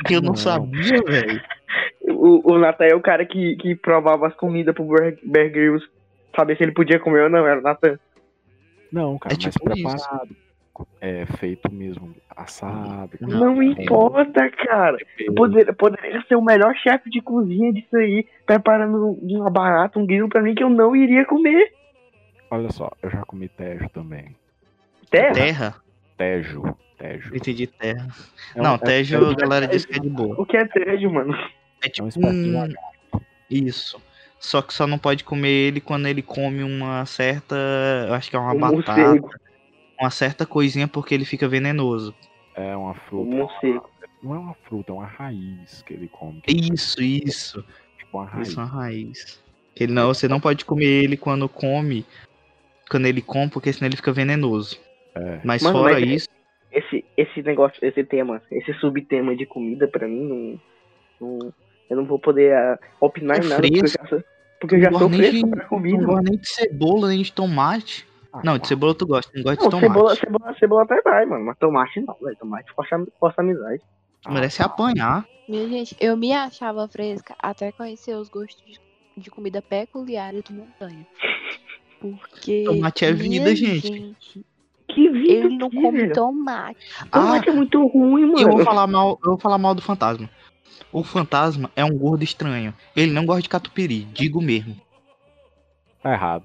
Speaker 1: Que eu não,
Speaker 3: Não.
Speaker 1: sabia, velho.
Speaker 4: O, o Nathan é o cara que, que provava as comidas pro Bear Bear Grylls. Saber se ele podia comer ou não, era o Nathan.
Speaker 3: Não, cara,
Speaker 1: É
Speaker 3: mas
Speaker 1: tipo isso.
Speaker 3: É feito mesmo, assado.
Speaker 4: Não,
Speaker 3: bem-
Speaker 4: importa, cara.
Speaker 3: tempero.
Speaker 4: Poder, poderia ser o melhor chefe de cozinha disso aí, preparando uma barata, um grilo pra mim que eu não iria comer.
Speaker 3: Olha só, eu já comi tejo também.
Speaker 4: Terra?
Speaker 1: Terra?
Speaker 3: Tejo, tejo.
Speaker 1: Eu entendi terra.
Speaker 3: É um-
Speaker 1: não,
Speaker 3: é-
Speaker 1: Tejo,
Speaker 3: é-
Speaker 1: a galera diz que é de boa.
Speaker 4: O que é tejo, mano?
Speaker 1: É
Speaker 3: É um
Speaker 1: tipo
Speaker 3: de
Speaker 1: um.
Speaker 3: lagarto.
Speaker 1: Isso. Só que só não pode comer ele quando ele come uma certa. Eu acho que é uma
Speaker 4: Um
Speaker 1: batata.
Speaker 4: morcego.
Speaker 1: Uma certa coisinha porque ele fica venenoso.
Speaker 3: É uma
Speaker 4: Um
Speaker 3: fruta. Não é uma fruta, é uma raiz que ele come.
Speaker 1: Isso, isso.
Speaker 3: Tipo uma raiz.
Speaker 1: Isso é uma raiz. Ele não, você não pode comer ele quando come. Quando ele come, porque senão ele fica venenoso.
Speaker 3: É.
Speaker 1: Mas
Speaker 4: Mano,
Speaker 1: fora
Speaker 4: mas-
Speaker 1: isso.
Speaker 4: Esse, esse negócio, esse tema, esse subtema de comida, pra mim, não, não- eu não vou poder ah, opinar
Speaker 1: É
Speaker 4: em nada, porque eu já porque eu já sou
Speaker 1: gosto nem
Speaker 4: fresco
Speaker 1: de-
Speaker 4: pra comida.
Speaker 1: Não gosto nem de cebola, nem de tomate.
Speaker 3: Ah,
Speaker 1: Não, de cebola tu gosta, não gosta de
Speaker 4: Não,
Speaker 1: tomate.
Speaker 4: cebola, cebola, cebola até vai, mano, mas tomate não, velho, tomate força, força amizade.
Speaker 3: ah,
Speaker 1: Merece
Speaker 3: tá.
Speaker 1: apanhar.
Speaker 2: Minha gente, eu me achava fresca até conhecer os gostos de, de comida peculiares do montanha. Porque.
Speaker 1: Tomate é vida,
Speaker 2: minha
Speaker 1: gente.
Speaker 4: Que vida
Speaker 2: Ele não come
Speaker 4: velho.
Speaker 2: tomate.
Speaker 1: Ah,
Speaker 4: Tomate é muito ruim,
Speaker 1: eu vou
Speaker 4: mano.
Speaker 1: falar mal, eu vou falar mal do fantasma. O fantasma é um gordo estranho. Ele não gosta de catupiry, digo mesmo.
Speaker 3: Tá errado.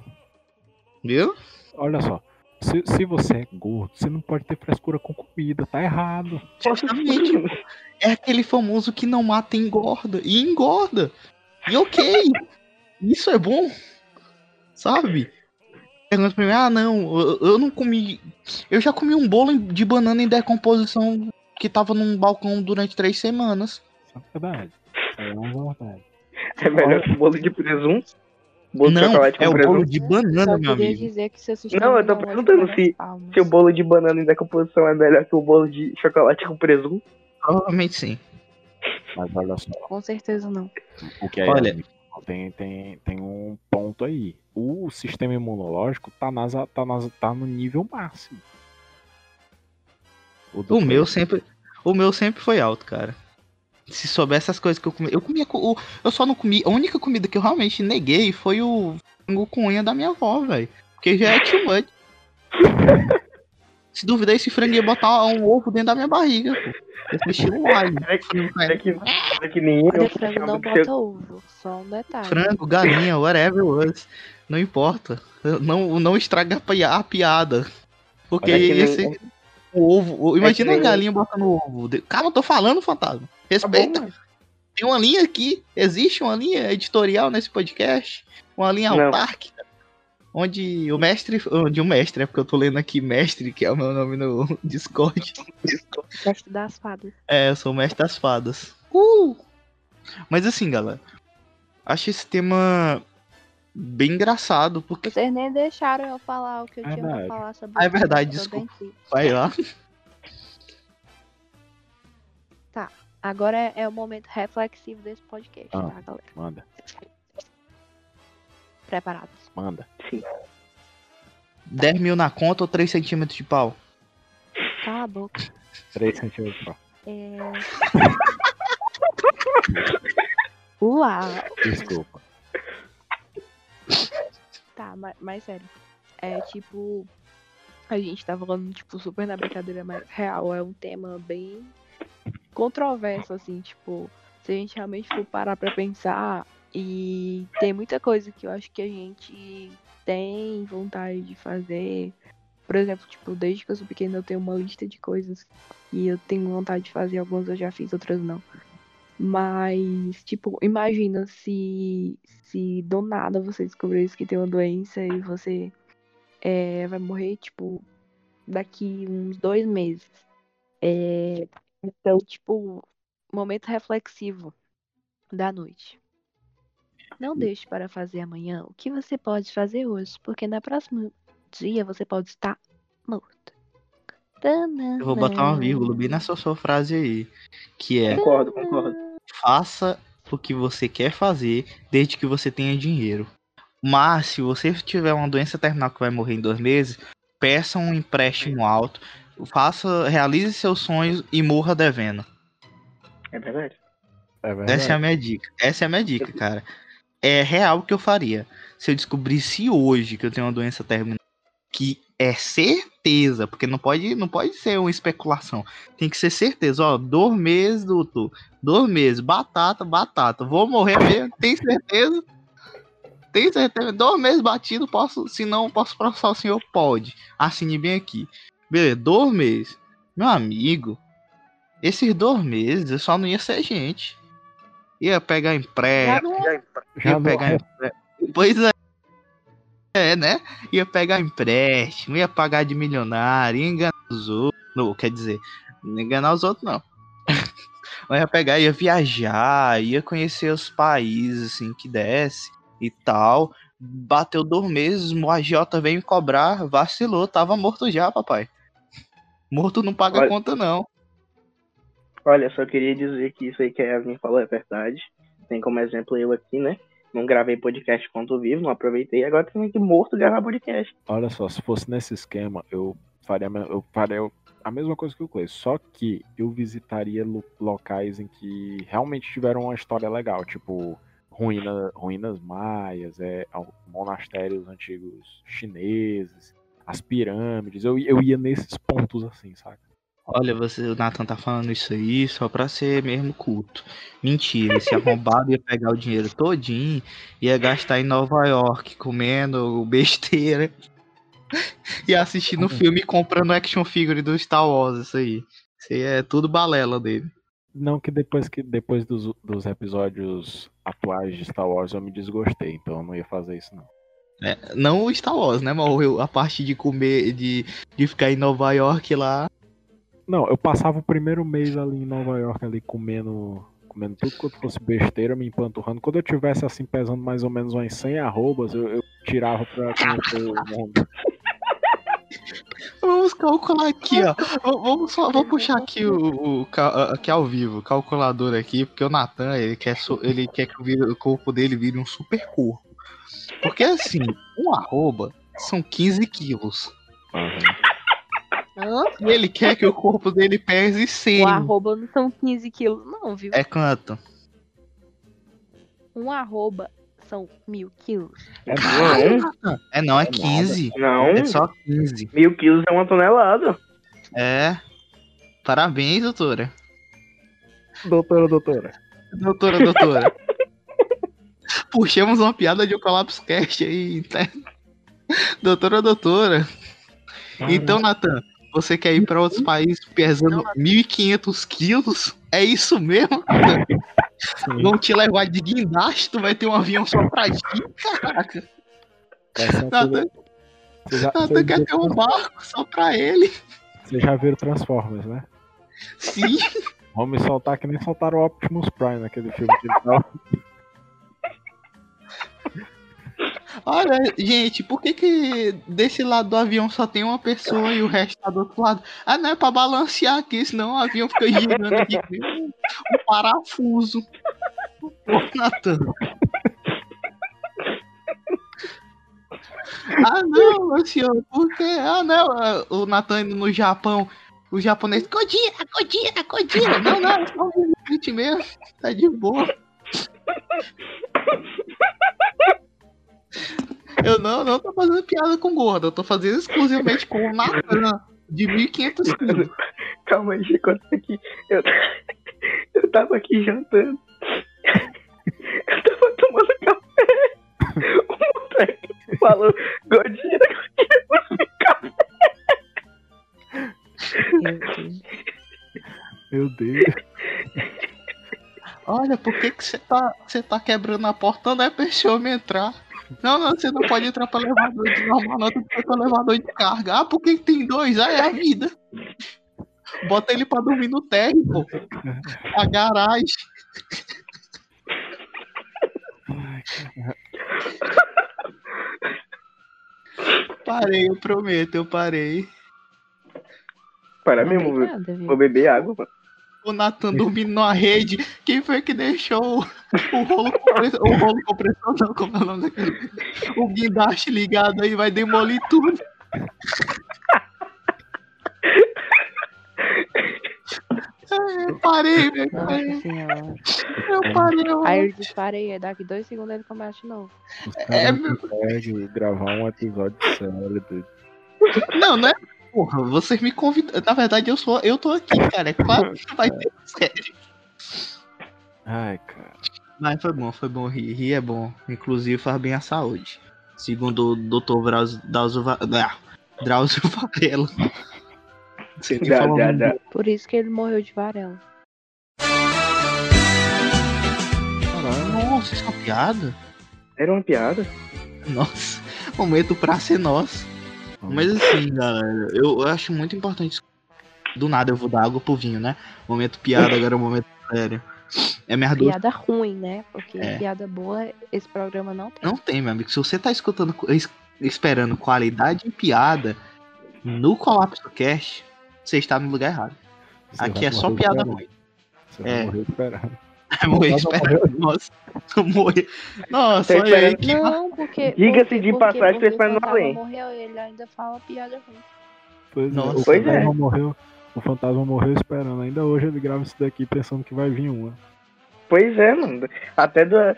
Speaker 1: Viu?
Speaker 3: Olha só. Se, se você é gordo, você não pode ter frescura com comida, tá errado.
Speaker 1: Justamente. É aquele famoso que não mata e engorda. E engorda. E ok. Isso é bom. Sabe? Pergunta pra mim, ah não, eu, eu não comi. Eu já comi um bolo de banana em decomposição que tava num balcão durante três semanas.
Speaker 3: É verdade. É uma verdade.
Speaker 4: É melhor que bolo de presunto. Bolo de
Speaker 1: não,
Speaker 4: chocolate com
Speaker 1: é o
Speaker 4: presunto.
Speaker 1: bolo de banana, meu amigo.
Speaker 2: dizer que
Speaker 4: Não, eu tô perguntando
Speaker 2: de
Speaker 4: se-. Se o bolo de banana em decomposição é melhor que o bolo de chocolate com presunto.
Speaker 1: Provavelmente sim.
Speaker 3: Mas olha só.
Speaker 2: Com certeza não.
Speaker 3: O que é
Speaker 1: Olha.
Speaker 3: tem, tem, tem um ponto aí. O sistema imunológico tá, nas, tá, nas, tá no nível máximo. do
Speaker 1: O meu sempre. O meu sempre foi alto, cara. Se soubesse as coisas que eu comia. Eu comia. co- o- Eu só não comi. A única comida que eu realmente neguei foi o frango com unha da minha avó, velho. Porque já é too much. Se duvidar, esse frango ia botar um ovo dentro da minha barriga, pô. Eu fechei um alho.
Speaker 4: É que, é que, é que nem eu.
Speaker 2: Olha, frango não bota ovo. Só um detalhe.
Speaker 1: Frango, galinha, whatever was. Não importa. Não, não estraga a pi- a piada. Porque
Speaker 4: que nem-
Speaker 1: esse. O ovo. Imagina
Speaker 4: É
Speaker 1: a
Speaker 4: nem-
Speaker 1: galinha botando ovo. Cara, eu tô falando, fantasma.
Speaker 4: Tá bom,
Speaker 1: Respeita. Tem uma linha aqui, existe uma linha editorial nesse podcast, uma linha
Speaker 4: Não.
Speaker 1: autárquica, onde o mestre, onde o mestre, é porque eu tô lendo aqui mestre, que é o meu nome no Discord.
Speaker 2: Mestre das fadas.
Speaker 1: É, eu sou o mestre das fadas. Uh! Mas assim, galera, acho esse tema bem engraçado, porque
Speaker 2: Vocês nem deixaram eu falar o que eu tinha
Speaker 3: Verdade.
Speaker 2: pra falar sobre
Speaker 1: Ah, é verdade, desculpa. vai lá.
Speaker 2: Agora é, é o momento reflexivo desse podcast,
Speaker 3: Ah.
Speaker 2: tá, galera?
Speaker 3: Manda,
Speaker 2: Preparados.
Speaker 3: manda.
Speaker 1: 10 mil na conta ou 3 centímetros de pau?
Speaker 2: Cala a boca.
Speaker 3: 3 centímetros só.
Speaker 2: É... Uau!
Speaker 3: Desculpa.
Speaker 2: Tá, mas, mas sério. É tipo. A gente tá falando, tipo, super na brincadeira, mas real. É um tema bem controverso, assim, tipo. Se a gente realmente for parar pra pensar. E tem muita coisa que eu acho que a gente tem vontade de fazer. Por exemplo, tipo, desde que eu sou pequena eu tenho uma lista de coisas e eu tenho vontade de fazer. Algumas eu já fiz, outras não. Mas, tipo, imagina se, se do nada você descobrisse que tem uma doença e você é, vai morrer, tipo, daqui uns dois meses. É, então, tipo, momento reflexivo da noite. Não deixe para fazer amanhã o que você pode fazer hoje, porque na próxima dia você pode estar morto.
Speaker 1: Eu vou botar uma vírgula bem nessa sua frase aí. Que é
Speaker 4: Concordo, concordo.
Speaker 1: faça o que você quer fazer desde que você tenha dinheiro. Mas se você tiver uma doença terminal que vai morrer em dois meses, peça um empréstimo alto, faça, realize seus sonhos e morra devendo.
Speaker 4: É verdade.
Speaker 3: É verdade.
Speaker 1: Essa é a minha dica. Essa é a minha dica, cara. É real o que eu faria. Se eu descobrisse hoje que eu tenho uma doença terminal, que é certeza, porque não pode, não pode ser uma especulação. Tem que ser certeza. Ó, dois meses, doutor. Dois meses. Batata, batata. Vou morrer mesmo. Tem certeza? Tem certeza? Dois meses batido, posso. Se não, posso processar o senhor? Pode. Assine bem aqui. Beleza, dois meses. Meu amigo, esses dois meses eu só não ia ser gente. Ia pegar empréstimo.
Speaker 2: é.
Speaker 1: Ia
Speaker 3: não
Speaker 1: pegar
Speaker 3: é.
Speaker 1: empréstimo. Pois é. É, né? Ia pegar empréstimo, ia pagar de milionário, ia enganar os outros. Não, quer dizer, não enganar os outros, não. Mas ia pegar, ia viajar, ia conhecer os países, assim, que desce e tal. Bateu dois meses, o agiota veio me cobrar, vacilou, tava morto já, papai. Morto não paga
Speaker 4: Olha-
Speaker 1: conta, não.
Speaker 4: Olha, só queria dizer que isso aí que a Yasmin falou é verdade. Tem como exemplo eu aqui, né? Não gravei podcast enquanto vivo, não aproveitei. Agora tenho aqui morto gravar podcast.
Speaker 3: Olha só, se fosse nesse esquema, eu faria, eu faria a mesma coisa que o Clay, só que eu visitaria lo- locais em que realmente tiveram uma história legal, tipo ruína, ruínas maias, é, monastérios antigos chineses, as pirâmides. Eu, eu ia nesses pontos assim, saca?
Speaker 1: Olha, você, o Nathan tá falando isso aí só pra ser mesmo culto. Mentira, esse arrombado ia pegar o dinheiro todinho, ia gastar em Nova York comendo besteira e assistindo filme e comprando action figure do Star Wars, isso aí. Isso aí é tudo balela dele.
Speaker 3: Não que depois que depois dos, dos episódios atuais de Star Wars eu me desgostei, então eu não ia fazer isso não.
Speaker 1: É, não o Star Wars, né, eu- a parte de comer, de, de ficar em Nova York lá.
Speaker 3: Não, eu passava o primeiro mês ali em Nova York, ali comendo, comendo tudo quanto fosse besteira, me empanturrando. Quando eu tivesse assim pesando mais ou menos umas 100 arrobas, eu, eu tirava pra conhecer o mundo.
Speaker 1: Vamos calcular aqui, ó. Vamos só, vou puxar aqui o, o aqui ao vivo, calculador aqui, porque o Nathan, ele quer, ele quer que o corpo dele vire um super corpo. Porque assim, um arroba são 15 quilos.
Speaker 2: Hã?
Speaker 1: E ele quer que o corpo dele pese 100.
Speaker 2: O arroba não são 15 quilos, não, viu?
Speaker 1: É quanto?
Speaker 2: Um arroba são mil quilos.
Speaker 3: É
Speaker 4: Não,
Speaker 1: É não, é
Speaker 3: nada.
Speaker 1: 15.
Speaker 4: não.
Speaker 1: É só 15.
Speaker 4: Mil quilos é uma tonelada.
Speaker 1: É. Parabéns, doutora.
Speaker 3: Doutora, doutora.
Speaker 1: Doutora, doutora. Puxamos uma piada de um Colapso Cast aí, tá? Doutora, doutora. Então, Nathan, você quer ir para outros países pesando 1.500 quilos? É isso mesmo? Vão te levar de guindaste, tu vai ter um avião só pra ti, caraca.
Speaker 3: coisa- Você já,
Speaker 1: Nathan
Speaker 3: você,
Speaker 1: quer ter um barco só pra ele.
Speaker 3: você já viram Transformers, né?
Speaker 1: Sim.
Speaker 3: Vamos me soltar que nem soltaram o Optimus Prime naquele filme que ele tava.
Speaker 1: Olha, gente, por que que desse lado do avião só tem uma pessoa e o resto tá do outro lado? Ah, não, é pra balancear aqui, senão o avião fica girando aqui. Um, parafuso. Pô, Nathan. Ah, não, senhor, por quê? Ah, não, ah, o Natan indo no Japão, o japonês, Godira, Godira, Godira. Não, não, é só um mesmo, tá de boa. Eu não, não tô fazendo piada com gordo, eu tô fazendo exclusivamente com o Natan, de 1.500 quilos.
Speaker 4: Calma aí, Chico, aqui. Eu, eu tava aqui jantando. Eu tava tomando café. O moleque falou, Godira, Godira, você café.
Speaker 2: Meu Deus.
Speaker 1: Olha, por que que você tá, você tá quebrando a porta? Não é pra esse homem entrar. Não, não, você não pode entrar pra elevador de normal, não, tem que pra elevador de carga. Ah, por que que tem dois? Ah, é a vida. Bota ele pra dormir no térreo, pô. A garagem.
Speaker 3: Ai,
Speaker 1: Parei, eu prometo, eu parei.
Speaker 4: Para mesmo, vou beber água, mano.
Speaker 1: O Nathan dormindo numa rede. Quem foi que deixou o, rolo compressor? O rolo compressor, não, como é o nome daquele? O guindaste ligado aí, vai demolir tudo. Eu parei, velho. Eu parei. eu-
Speaker 2: Aí eu disparei, aí daqui dois segundos ele começa de novo.
Speaker 3: Os
Speaker 1: É, meu-
Speaker 3: gravar um episódio sério.
Speaker 1: Não, não é. Porra, vocês me convidam. Na verdade, eu sou. Eu tô aqui, cara. É claro que vai ter série.
Speaker 3: Ai, cara.
Speaker 1: Mas foi bom, foi bom rir. Rir é bom. Inclusive faz bem à saúde. Segundo o Dr. Drauzio, Drauzio, ah, Drauzio Varela. Você nem
Speaker 4: Já,
Speaker 1: falou
Speaker 4: já,
Speaker 1: o nome
Speaker 4: já.
Speaker 2: Por isso que ele morreu de varela.
Speaker 3: Caralho.
Speaker 1: Nossa, isso é uma piada?
Speaker 4: Era uma piada?
Speaker 1: Nossa, momento pra ser nosso. Mas assim, galera, eu, acho muito importante. Do nada eu vou dar água pro vinho, né? Momento piada, agora é o momento sério. É minha duas.
Speaker 2: Piada ruim, né? Porque
Speaker 1: É.
Speaker 2: piada boa esse programa não tem.
Speaker 1: Não tem, meu amigo. Se você tá escutando, es- esperando qualidade em piada no Colapso Cast, você está no lugar errado.
Speaker 3: Você
Speaker 1: Aqui é só piada ruim.
Speaker 3: Você vai
Speaker 1: É.
Speaker 3: morrer esperando.
Speaker 1: Vai morrer
Speaker 3: Nossa,
Speaker 1: esperando. Nossa, morrer. Nossa, olha aí que.
Speaker 2: Não, porque.
Speaker 4: Diga-se
Speaker 2: porque-
Speaker 4: de passagem, tô esperando
Speaker 2: o fantasma
Speaker 4: além.
Speaker 2: morreu ele ainda fala piada ruim.
Speaker 3: Pois
Speaker 1: Nossa.
Speaker 3: é, o
Speaker 4: Pois
Speaker 3: fantasma
Speaker 4: é.
Speaker 3: morreu. O fantasma morreu esperando. Ainda hoje ele grava isso daqui pensando que vai vir uma.
Speaker 4: Pois é, mano. Até da-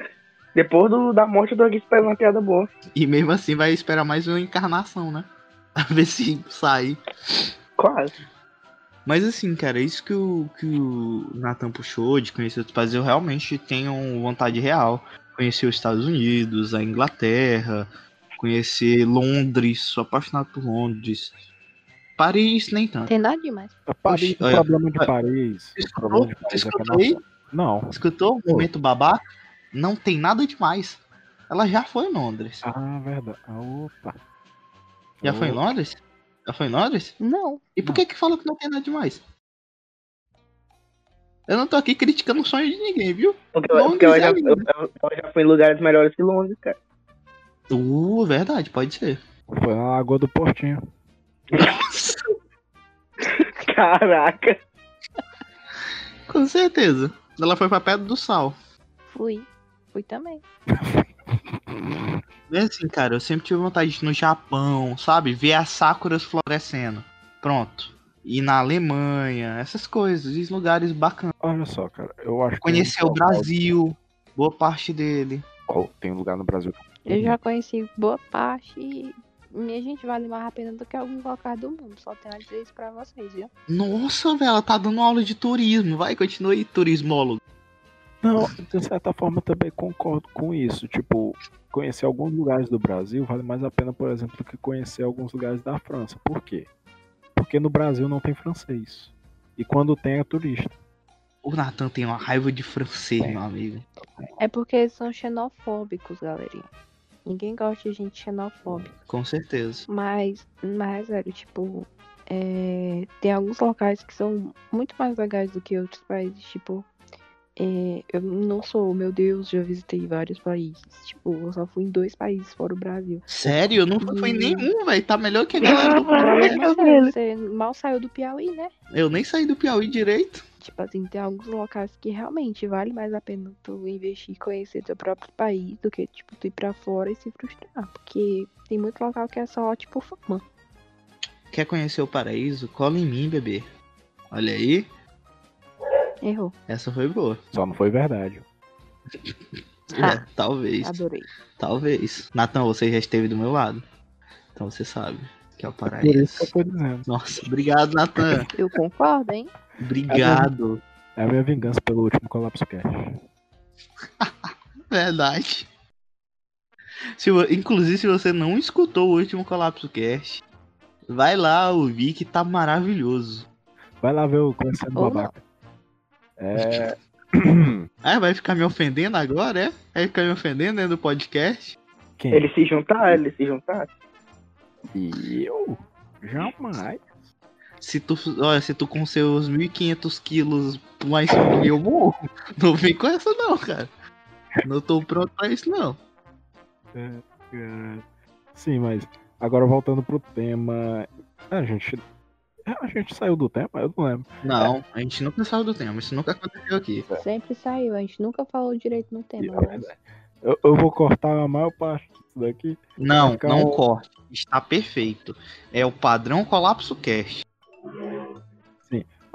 Speaker 4: depois do, da morte eu tô aqui esperando uma piada boa.
Speaker 1: E mesmo assim vai esperar mais uma encarnação, né? A ver se sai.
Speaker 4: Quase.
Speaker 1: Mas assim, cara, isso que o, que o Nathan puxou de conhecer outros países, eu realmente tenho vontade real. Conhecer os Estados Unidos, a Inglaterra, conhecer Londres, sou apaixonado por Londres. Paris, nem tanto.
Speaker 2: Tem nada demais.
Speaker 3: Paris,
Speaker 1: Oxe,
Speaker 3: o
Speaker 1: olha,
Speaker 3: problema de Paris.
Speaker 1: Escutou?
Speaker 3: problema de Paris é é
Speaker 1: Escutou aí?
Speaker 3: Não.
Speaker 1: Escutou? O momento babaca? Não tem nada demais. Ela já foi em Londres.
Speaker 3: Ah, verdade. Ah, opa.
Speaker 1: Já foi em
Speaker 3: Opa.
Speaker 1: Londres? Já foi em Londres?
Speaker 2: Não.
Speaker 1: E por
Speaker 3: Não.
Speaker 1: que que fala que não tem nada demais? Eu não tô aqui criticando o sonho de ninguém, viu?
Speaker 4: Porque,
Speaker 1: Londres
Speaker 4: porque ela,
Speaker 1: é
Speaker 4: já, ela- ela já foi em lugares melhores que Londres, cara.
Speaker 1: Uh, verdade, pode ser.
Speaker 3: Foi na Lagoa do Portinho.
Speaker 4: Caraca.
Speaker 1: Com certeza. Ela foi pra Pedra do Sal.
Speaker 2: Fui. Fui também.
Speaker 1: E assim, cara, eu sempre tive vontade de ir no Japão, sabe? Ver as sakuras florescendo. Pronto. Ir na Alemanha, essas coisas, esses lugares bacanas.
Speaker 3: Olha só, cara. Eu acho que.
Speaker 1: Conhecer o Brasil, boa parte dele.
Speaker 3: Qual- Tem um lugar no Brasil.
Speaker 2: Eu já conheci boa parte e minha gente vale mais a pena do que alguns locais do mundo. Só tenho a dizer isso pra vocês, viu?
Speaker 1: Nossa, velho, ela tá dando aula de turismo. Vai, continua aí, turismólogo.
Speaker 3: Não, de certa forma também concordo com isso. Tipo, conhecer alguns lugares do Brasil vale mais a pena, por exemplo, do que conhecer alguns lugares da França. Por quê? Porque no Brasil não tem francês. E quando tem é turista.
Speaker 1: O Nathan tem uma raiva de francês,
Speaker 3: Tem.
Speaker 1: meu amigo.
Speaker 2: É porque eles são xenofóbicos, galerinha. Ninguém gosta de gente xenofóbica.
Speaker 1: Com certeza.
Speaker 2: Mas, mas, sério, tipo, é, tem alguns locais que são muito mais legais do que outros países. Tipo, é, eu não sou, meu Deus, já visitei vários países. Tipo, eu só fui em dois países fora o Brasil.
Speaker 1: Sério, eu não fui em
Speaker 2: Hum.
Speaker 1: nenhum, velho. Tá melhor que a galera do Brasil.
Speaker 2: você, você mal saiu do Piauí, né?
Speaker 1: Eu nem saí do Piauí direito.
Speaker 2: Tipo assim, tem alguns locais que realmente vale mais a pena tu investir e conhecer teu próprio país do que, tipo, tu ir pra fora e se frustrar. Porque tem muito local que é só, tipo, fama.
Speaker 1: Quer conhecer o paraíso? Cola em mim, bebê. Olha aí,
Speaker 2: Errou.
Speaker 1: essa foi boa.
Speaker 3: Só não foi verdade.
Speaker 2: Ah.
Speaker 1: É, talvez.
Speaker 2: Adorei.
Speaker 1: Talvez. Natan, você já esteve do meu lado. Então você sabe que é o
Speaker 3: Por isso
Speaker 1: paraíso.
Speaker 3: que eu tô dizendo.
Speaker 1: Nossa, obrigado, Natan.
Speaker 2: Eu concordo, hein?
Speaker 1: Obrigado.
Speaker 3: É a minha vingança pelo último Colapso Cash.
Speaker 1: Verdade. Se, inclusive, se você não escutou o último Colapso Cast, vai lá ouvir que tá maravilhoso.
Speaker 3: Vai lá ver o Conhecendo Babaca. É.
Speaker 1: Ah, vai ficar me ofendendo agora, é? Vai ficar me ofendendo dentro do podcast?
Speaker 3: Quem?
Speaker 4: Eles se juntaram, eles se juntaram.
Speaker 3: E eu? Jamais.
Speaker 1: Se tu, olha, se tu com seus 1.500 quilos cima do meu morro, não vem com essa não, cara. Não tô pronto pra isso, não.
Speaker 3: É, é, Sim, mas agora voltando pro tema. A gente. A gente saiu do tema? Eu não lembro.
Speaker 1: Não, a gente nunca saiu do tema, isso nunca aconteceu aqui.
Speaker 2: Sempre saiu. A gente nunca falou direito no tema,
Speaker 3: É
Speaker 2: mas
Speaker 3: verdade. Eu, eu vou cortar a maior parte disso daqui.
Speaker 1: Não, não
Speaker 3: um-
Speaker 1: corte. Está perfeito. É o padrão Colapso Cast.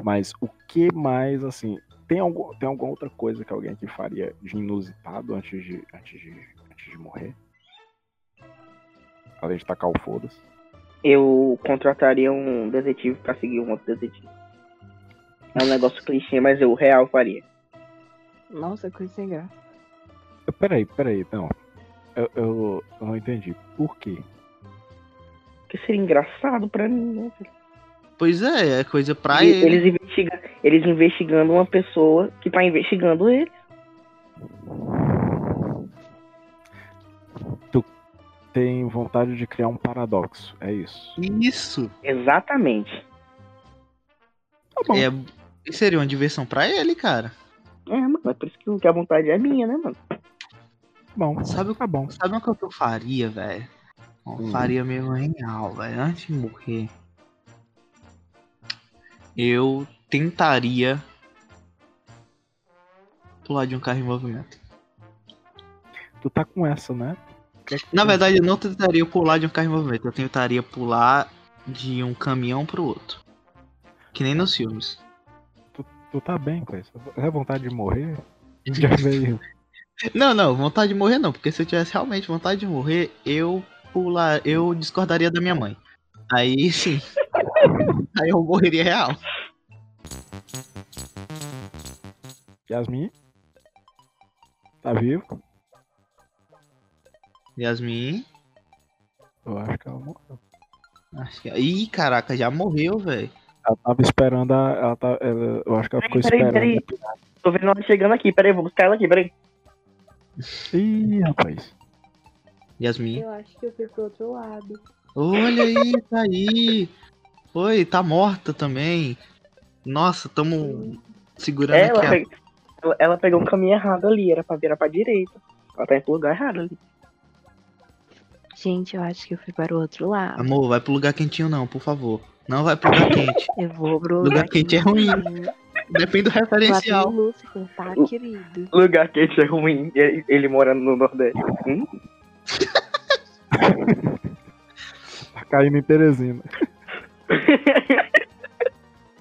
Speaker 3: Mas o que mais, assim. Tem, algum, tem alguma outra coisa que alguém aqui faria de inusitado antes de, antes de, antes de morrer? Além de tacar o foda-se.
Speaker 4: Eu contrataria um detetive pra seguir um outro detetive. É um negócio clichê, mas eu real faria.
Speaker 2: nossa, coisa sem graça.
Speaker 3: Peraí, peraí, não. Eu, eu, eu não entendi. Por quê?
Speaker 4: Porque seria engraçado pra mim, né?
Speaker 1: Pois é, é coisa pra
Speaker 4: E
Speaker 1: ele.
Speaker 4: eles, investiga eles investigando uma pessoa que tá investigando ele.
Speaker 3: Tem vontade de criar um paradoxo. É isso.
Speaker 1: Isso.
Speaker 4: Exatamente.
Speaker 3: Tá bom.
Speaker 1: É, seria uma diversão pra ele, cara.
Speaker 4: É, mano, é por isso que que a vontade é minha, né, mano?
Speaker 3: Bom,
Speaker 1: Sabe,
Speaker 3: tá bom.
Speaker 1: sabe o que eu faria, velho?
Speaker 3: Hum.
Speaker 1: faria mesmo real, velho. Antes de morrer. Eu tentaria pular de um carro em movimento.
Speaker 3: Tu tá com essa, né? Tu
Speaker 1: Na verdade, eu não tentaria pular de um carro em movimento. Eu tentaria pular de um caminhão pro outro. Que nem nos filmes.
Speaker 3: Tu tá bem com isso. É vontade de morrer? Já veio.
Speaker 1: Não, não, vontade de morrer não, porque se eu tivesse realmente vontade de morrer, eu pular, eu discordaria da minha mãe. Aí sim. Aí eu morreria real.
Speaker 3: Yasmin? Tá vivo?
Speaker 1: Yasmin.
Speaker 3: Eu acho que ela morreu.
Speaker 1: Acho que... Ih, caraca, já morreu, velho.
Speaker 3: Ela tava esperando a. Ela tá, ela- eu acho que ela ficou
Speaker 4: Peraí, peraí,
Speaker 3: esperando.
Speaker 4: Tô vendo ela chegando aqui, peraí, vou buscar ela aqui, peraí.
Speaker 3: Ih, rapaz.
Speaker 1: Yasmin.
Speaker 2: Eu acho que eu fui pro outro lado.
Speaker 1: Olha aí, tá aí. Oi, tá morta também. Nossa, tamo segurando
Speaker 4: Ela,
Speaker 1: aqui. a-
Speaker 4: pe- ela, ela pegou um caminho errado ali, era pra virar pra direita. Ela tá indo pro lugar errado ali.
Speaker 2: Gente, eu acho que eu fui para o outro lado.
Speaker 1: Amor, vai pro lugar quentinho não, por favor. Não vai pro lugar quente.
Speaker 2: Eu vou pro
Speaker 1: Lugar
Speaker 2: lugar
Speaker 1: quente é ruim. Depende do referencial.
Speaker 2: Lúcifer, tá, querido?
Speaker 4: Lugar quente é ruim, ele, ele morando no Nordeste. Hum?
Speaker 3: Tá caindo em Teresina.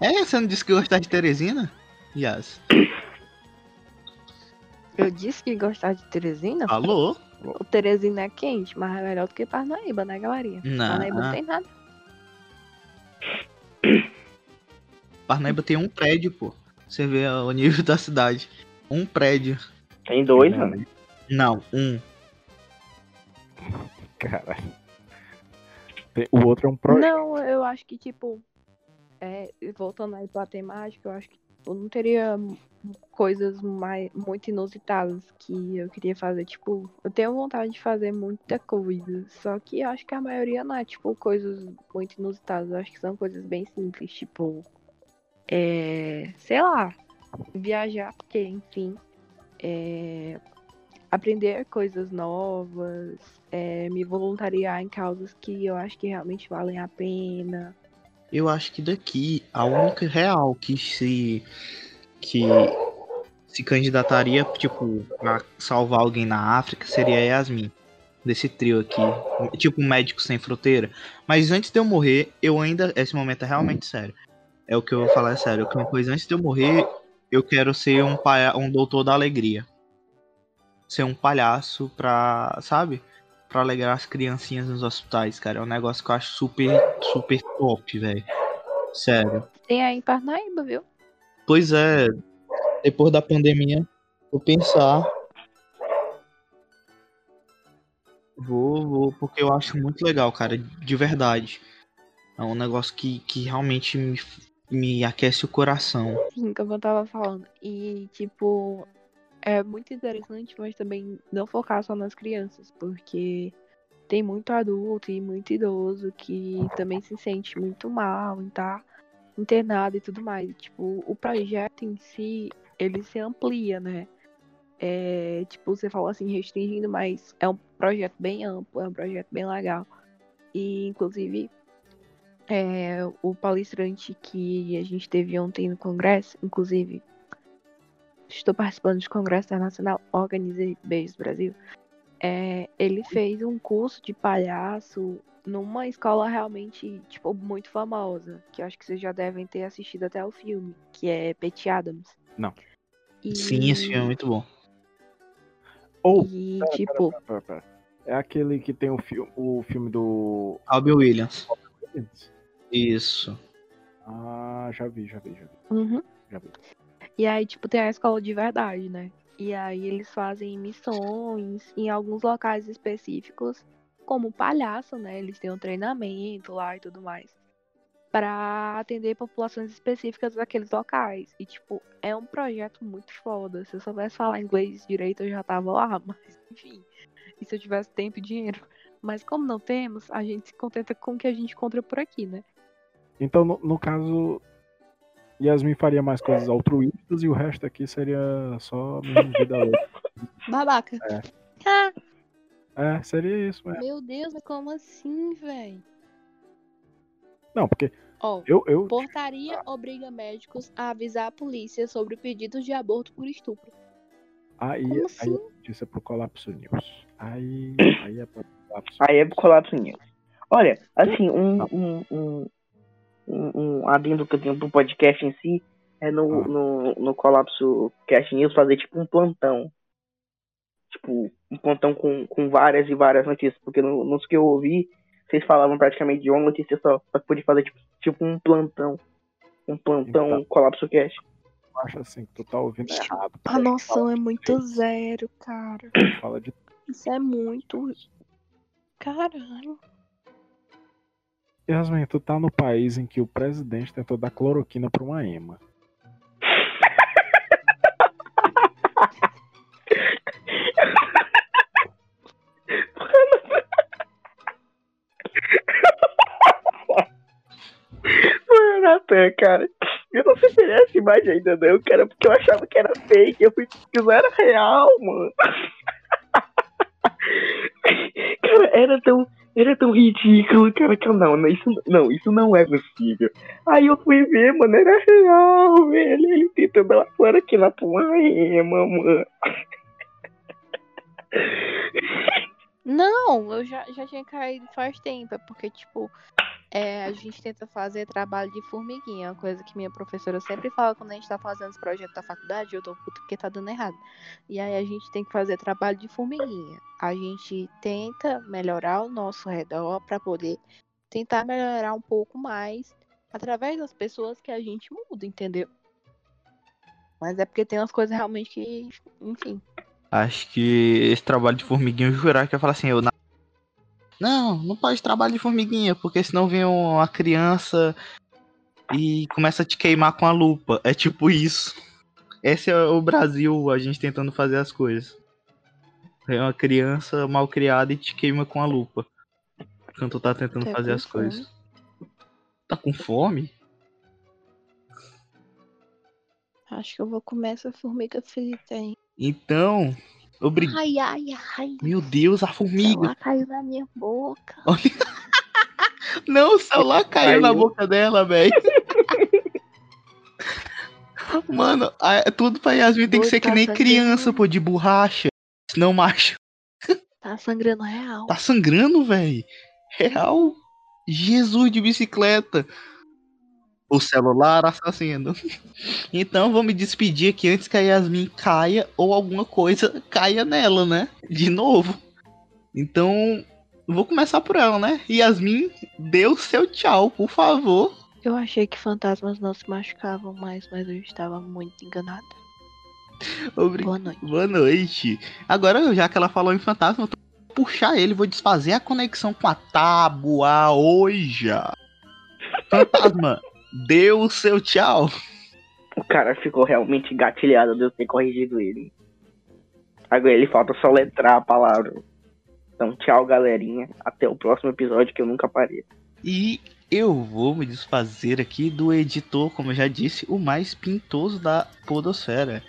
Speaker 1: É, você não disse que gostava de Teresina? Yas.
Speaker 2: Eu disse que gostava de Teresina.
Speaker 1: Falou?
Speaker 2: O Teresina é quente, mas é melhor do que Parnaíba, né, galerinha?
Speaker 1: Não.
Speaker 2: Parnaíba não tem nada.
Speaker 1: Parnaíba tem um prédio, pô. Você vê o nível da cidade. Um prédio.
Speaker 4: Tem dois, mano.
Speaker 1: Não, um.
Speaker 3: Caralho. O outro é um projeto.
Speaker 2: Não, eu acho que, tipo, é, voltando aí pra temática, eu acho que tipo, não teria coisas mais, muito inusitadas que eu queria fazer. Tipo, eu tenho vontade de fazer muita coisa, só que eu acho que a maioria não é, tipo, coisas muito inusitadas. Eu acho que são coisas bem simples, tipo, é, sei lá, viajar, porque, enfim, é, aprender coisas novas, é, me voluntariar em causas que eu acho que realmente valem a pena.
Speaker 1: Eu acho que daqui a única real que se que se candidataria, tipo, pra salvar alguém na África seria a Yasmin. Desse trio aqui. Tipo um médico sem fronteira. Mas antes de eu morrer, eu ainda. Esse momento é realmente sério. É o que eu vou falar é sério. Uma coisa antes de eu morrer, eu quero ser um, palha um doutor da alegria. Ser um palhaço pra. Sabe? Pra alegrar as criancinhas nos hospitais, cara. É um negócio que eu acho super, super top, velho. Sério.
Speaker 2: Tem aí em Parnaíba, viu?
Speaker 1: Pois é, depois da pandemia, vou pensar. Vou, vou, porque eu acho muito legal, cara, de verdade. É um negócio que, que realmente me, me aquece o coração.
Speaker 2: Sim, como eu tava falando. E, tipo, é muito interessante, mas também não focar só nas crianças, porque tem muito adulto e muito idoso que também se sente muito mal estar tá internado e tudo mais. Tipo, o projeto em si, ele se amplia, né? É, tipo, você falou assim, restringindo, mas é um projeto bem amplo, é um projeto bem legal. E, inclusive, é, o palestrante que a gente teve ontem no congresso, inclusive, estou participando de congresso internacional, organizei Beijos Brasil, é, ele fez um curso de palhaço numa escola realmente, tipo, muito famosa, que eu acho que vocês já devem ter assistido até o filme, que é Petty Adams.
Speaker 3: Não.
Speaker 2: E...
Speaker 1: Sim, esse filme é muito bom.
Speaker 3: Ou,
Speaker 2: E,
Speaker 3: pera,
Speaker 2: tipo,
Speaker 3: pera, pera, pera. é aquele que tem o, fi o filme do.
Speaker 1: Albie Williams. Isso.
Speaker 3: Ah, já vi, já vi, já vi.
Speaker 2: uhum.
Speaker 3: Já vi.
Speaker 2: E aí, tipo, tem a escola de verdade, né? E aí eles fazem missões em alguns locais específicos, como palhaço, né? Eles têm um treinamento lá e tudo mais. Pra atender populações específicas daqueles locais. E, tipo, é um projeto muito foda. Se eu soubesse falar inglês direito, eu já tava lá, mas enfim. E se eu tivesse tempo e dinheiro. Mas como não temos, a gente se contenta com o que a gente encontra por aqui, né?
Speaker 3: Então, no, no caso, Yasmin faria mais coisas altruístas e o resto aqui seria só mesmo vida louca.
Speaker 2: Babaca.
Speaker 3: É.
Speaker 2: Ah,
Speaker 3: É, seria isso, é.
Speaker 2: meu Deus, mas como assim, velho?
Speaker 3: Não, porque
Speaker 2: Ó,
Speaker 3: eu, eu
Speaker 2: portaria obriga médicos a avisar a polícia sobre pedidos de aborto por estupro.
Speaker 3: aí,
Speaker 2: Como
Speaker 3: aí
Speaker 2: assim?
Speaker 3: a notícia é pro Colapso News. Aí, aí é pro Colapso
Speaker 4: Aí é pro colapso news. Olha, assim, um, um, um, um, um adendo que eu tenho pro podcast em si é no,
Speaker 3: Ah.
Speaker 4: no, no colapso cast news fazer tipo um plantão. Tipo, um plantão com, com várias e várias notícias. Porque no, nos que eu ouvi, vocês falavam praticamente de uma notícia só. Só que podia fazer tipo, tipo um plantão. Um plantão
Speaker 3: Então.
Speaker 4: colapso cast.
Speaker 3: Eu acho assim que tu tá ouvindo errado.
Speaker 2: A noção é muito zero, cara.
Speaker 3: Fala de
Speaker 2: Isso é muito. Caralho.
Speaker 3: Yasmin, tu tá no país em que o presidente tentou dar cloroquina pra uma ema.
Speaker 4: Natan, cara. Eu não sei se ele é essa imagem ainda não, cara, porque eu achava que era fake. Eu fui pesquisar, era real, mano. Cara, era tão, era tão ridículo, cara, que eu não, isso, não, isso não é possível. Aí eu fui ver, mano, era real, velho. Ele tentando dar fora aqui na poema, mano.
Speaker 2: Não, eu já, já tinha caído faz tempo. É porque, tipo, é, a gente tenta fazer trabalho de formiguinha. Coisa que minha professora sempre fala quando a gente tá fazendo esse projeto da faculdade. Eu tô puto porque tá dando errado. E aí a gente tem que fazer trabalho de formiguinha. A gente tenta melhorar o nosso redor pra poder tentar melhorar um pouco mais através das pessoas que a gente muda, entendeu? Mas é porque tem umas coisas realmente que, enfim.
Speaker 1: Acho que esse trabalho de formiguinha, eu jurar que eu falo assim, eu na- Não, não pode trabalho de formiguinha, porque senão vem uma criança e começa a te queimar com a lupa. É tipo isso. Esse é o Brasil, a gente tentando fazer as coisas. É uma criança mal criada e te queima com a lupa. Tu tá tentando
Speaker 2: Tá
Speaker 1: fazer as coisas. Tá com fome?
Speaker 2: Acho que eu vou comer essa formiga frita, hein?
Speaker 1: Então, obrigado.
Speaker 2: Ai, ai, ai.
Speaker 1: Meu Deus, a formiga.
Speaker 2: Ela caiu na minha boca.
Speaker 1: Não, o celular caiu, na
Speaker 4: Caiu.
Speaker 1: boca dela, velho. Mano, a- tudo pra Yasmin tem que ser que
Speaker 2: tá
Speaker 1: nem
Speaker 2: sangrando.
Speaker 1: criança, pô, de borracha. Senão macho.
Speaker 2: Tá sangrando real.
Speaker 1: Tá sangrando, velho. Real. Jesus de bicicleta. O celular assassino. Então vou me despedir aqui antes que a Yasmin caia ou alguma coisa caia nela, né? De novo. Então vou começar por ela, né? Yasmin, dê o seu tchau, por favor.
Speaker 2: Eu achei que fantasmas não se machucavam mais, mas eu estava muito enganada.
Speaker 1: Obrigado.
Speaker 2: Boa noite.
Speaker 1: Boa noite. Agora, já que ela falou em fantasma, eu tô vou puxar ele, vou desfazer a conexão com a tábua hoje. Fantasma, dê o seu tchau.
Speaker 4: O cara ficou realmente gatilhado de eu ter corrigido ele. Agora ele falta só letrar a palavra. Então, tchau, galerinha. Até o próximo episódio que eu nunca parei.
Speaker 1: E eu vou me desfazer aqui do editor, como eu já disse, o mais pintoso da podosfera.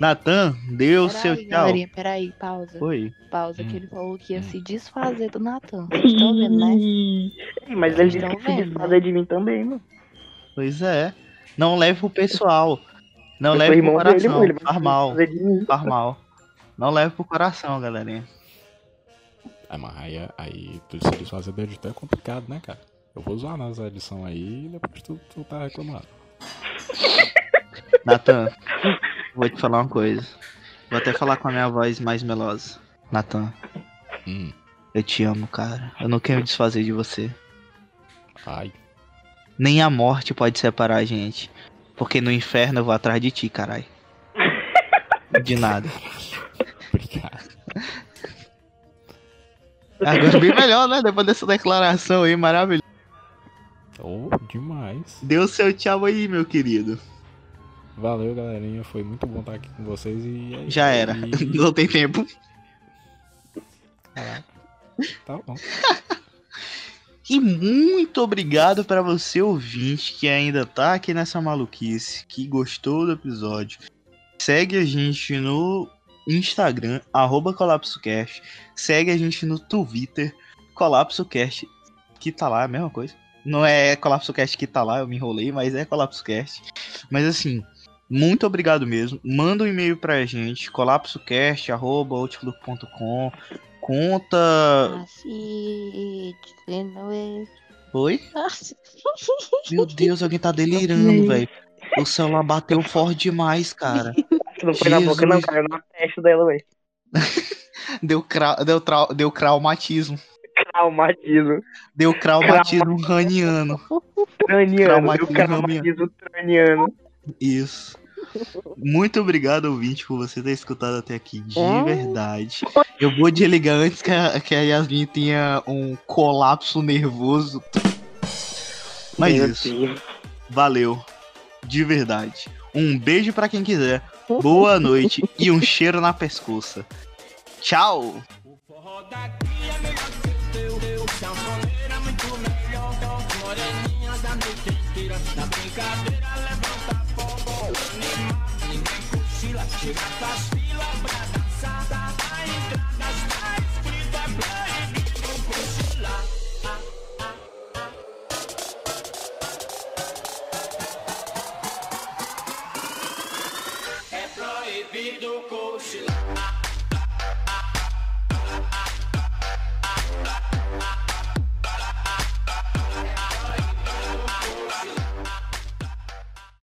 Speaker 1: Natan, dê o seu
Speaker 2: Peraí,
Speaker 1: tchau.
Speaker 2: galerinha, peraí, pausa.
Speaker 1: Oi.
Speaker 2: Pausa,
Speaker 3: Hum.
Speaker 2: que ele falou que ia se desfazer do Natan. Estão vendo, né?
Speaker 4: Mas ele disse que se desfazer de mim também, mano.
Speaker 1: Pois é. Não leve pro pessoal. Não
Speaker 4: eu
Speaker 1: leve pro
Speaker 4: dele,
Speaker 1: coração.
Speaker 4: mano. Ele vai
Speaker 1: Faz mal.
Speaker 4: de.
Speaker 1: Faz mal. Não leve pro coração, galerinha.
Speaker 3: É, mas aí, aí tu se desfazer do editor é complicado, né, cara? Eu vou usar nas edições aí e depois tu, tu tá reclamando.
Speaker 1: Natan, vou te falar uma coisa. Vou até falar com a minha voz mais melosa. Natan,
Speaker 3: Hum,
Speaker 1: eu te amo, cara. Eu não quero me desfazer de você.
Speaker 3: ai,
Speaker 1: Nem a morte pode separar a gente. Porque no inferno eu vou atrás de ti, carai. De nada.
Speaker 3: obrigado.
Speaker 1: Agora bem melhor, né? Depois dessa declaração aí, maravilhosa.
Speaker 3: Oh, demais.
Speaker 1: O seu tchau aí, meu querido.
Speaker 3: Valeu, galerinha. Foi muito bom estar aqui com vocês e é isso
Speaker 1: Já era.
Speaker 3: aí.
Speaker 1: Não tem tempo.
Speaker 3: Caraca. Tá bom.
Speaker 1: E muito obrigado para você, ouvinte, que ainda tá aqui nessa maluquice, que gostou do episódio. Segue a gente no Instagram, arroba ColapsoCast. Segue a gente no Twitter, ColapsoCast, que tá lá, é a mesma coisa. Não é ColapsoCast que tá lá, eu me enrolei, mas é ColapsoCast. Mas assim, muito obrigado mesmo. Manda um e-mail pra gente, colapsocast.outlook.com. Conta.
Speaker 2: Assim.
Speaker 1: Oi? Meu Deus, alguém tá delirando, velho. O celular bateu forte demais, cara.
Speaker 4: Não foi na boca, não, caiu na testa dela, velho.
Speaker 1: Deu, cra... deu, trau... deu traumatismo.
Speaker 4: Traumatismo.
Speaker 1: Deu traumatismo raniano.
Speaker 4: Traniano. Meu
Speaker 1: Traumatismo
Speaker 4: traumatismo traniano.
Speaker 1: Isso. Muito obrigado, ouvinte, por você ter escutado até aqui. De
Speaker 2: É.
Speaker 1: verdade. Eu vou desligar antes que a, que a Yasmin tenha um colapso nervoso. Mas
Speaker 4: Meu
Speaker 1: isso.
Speaker 4: Deus.
Speaker 1: Valeu. De verdade. Um beijo pra quem quiser. Boa noite e um cheiro na pescoça. Tchau.
Speaker 5: O Pirata, pila, brada, sada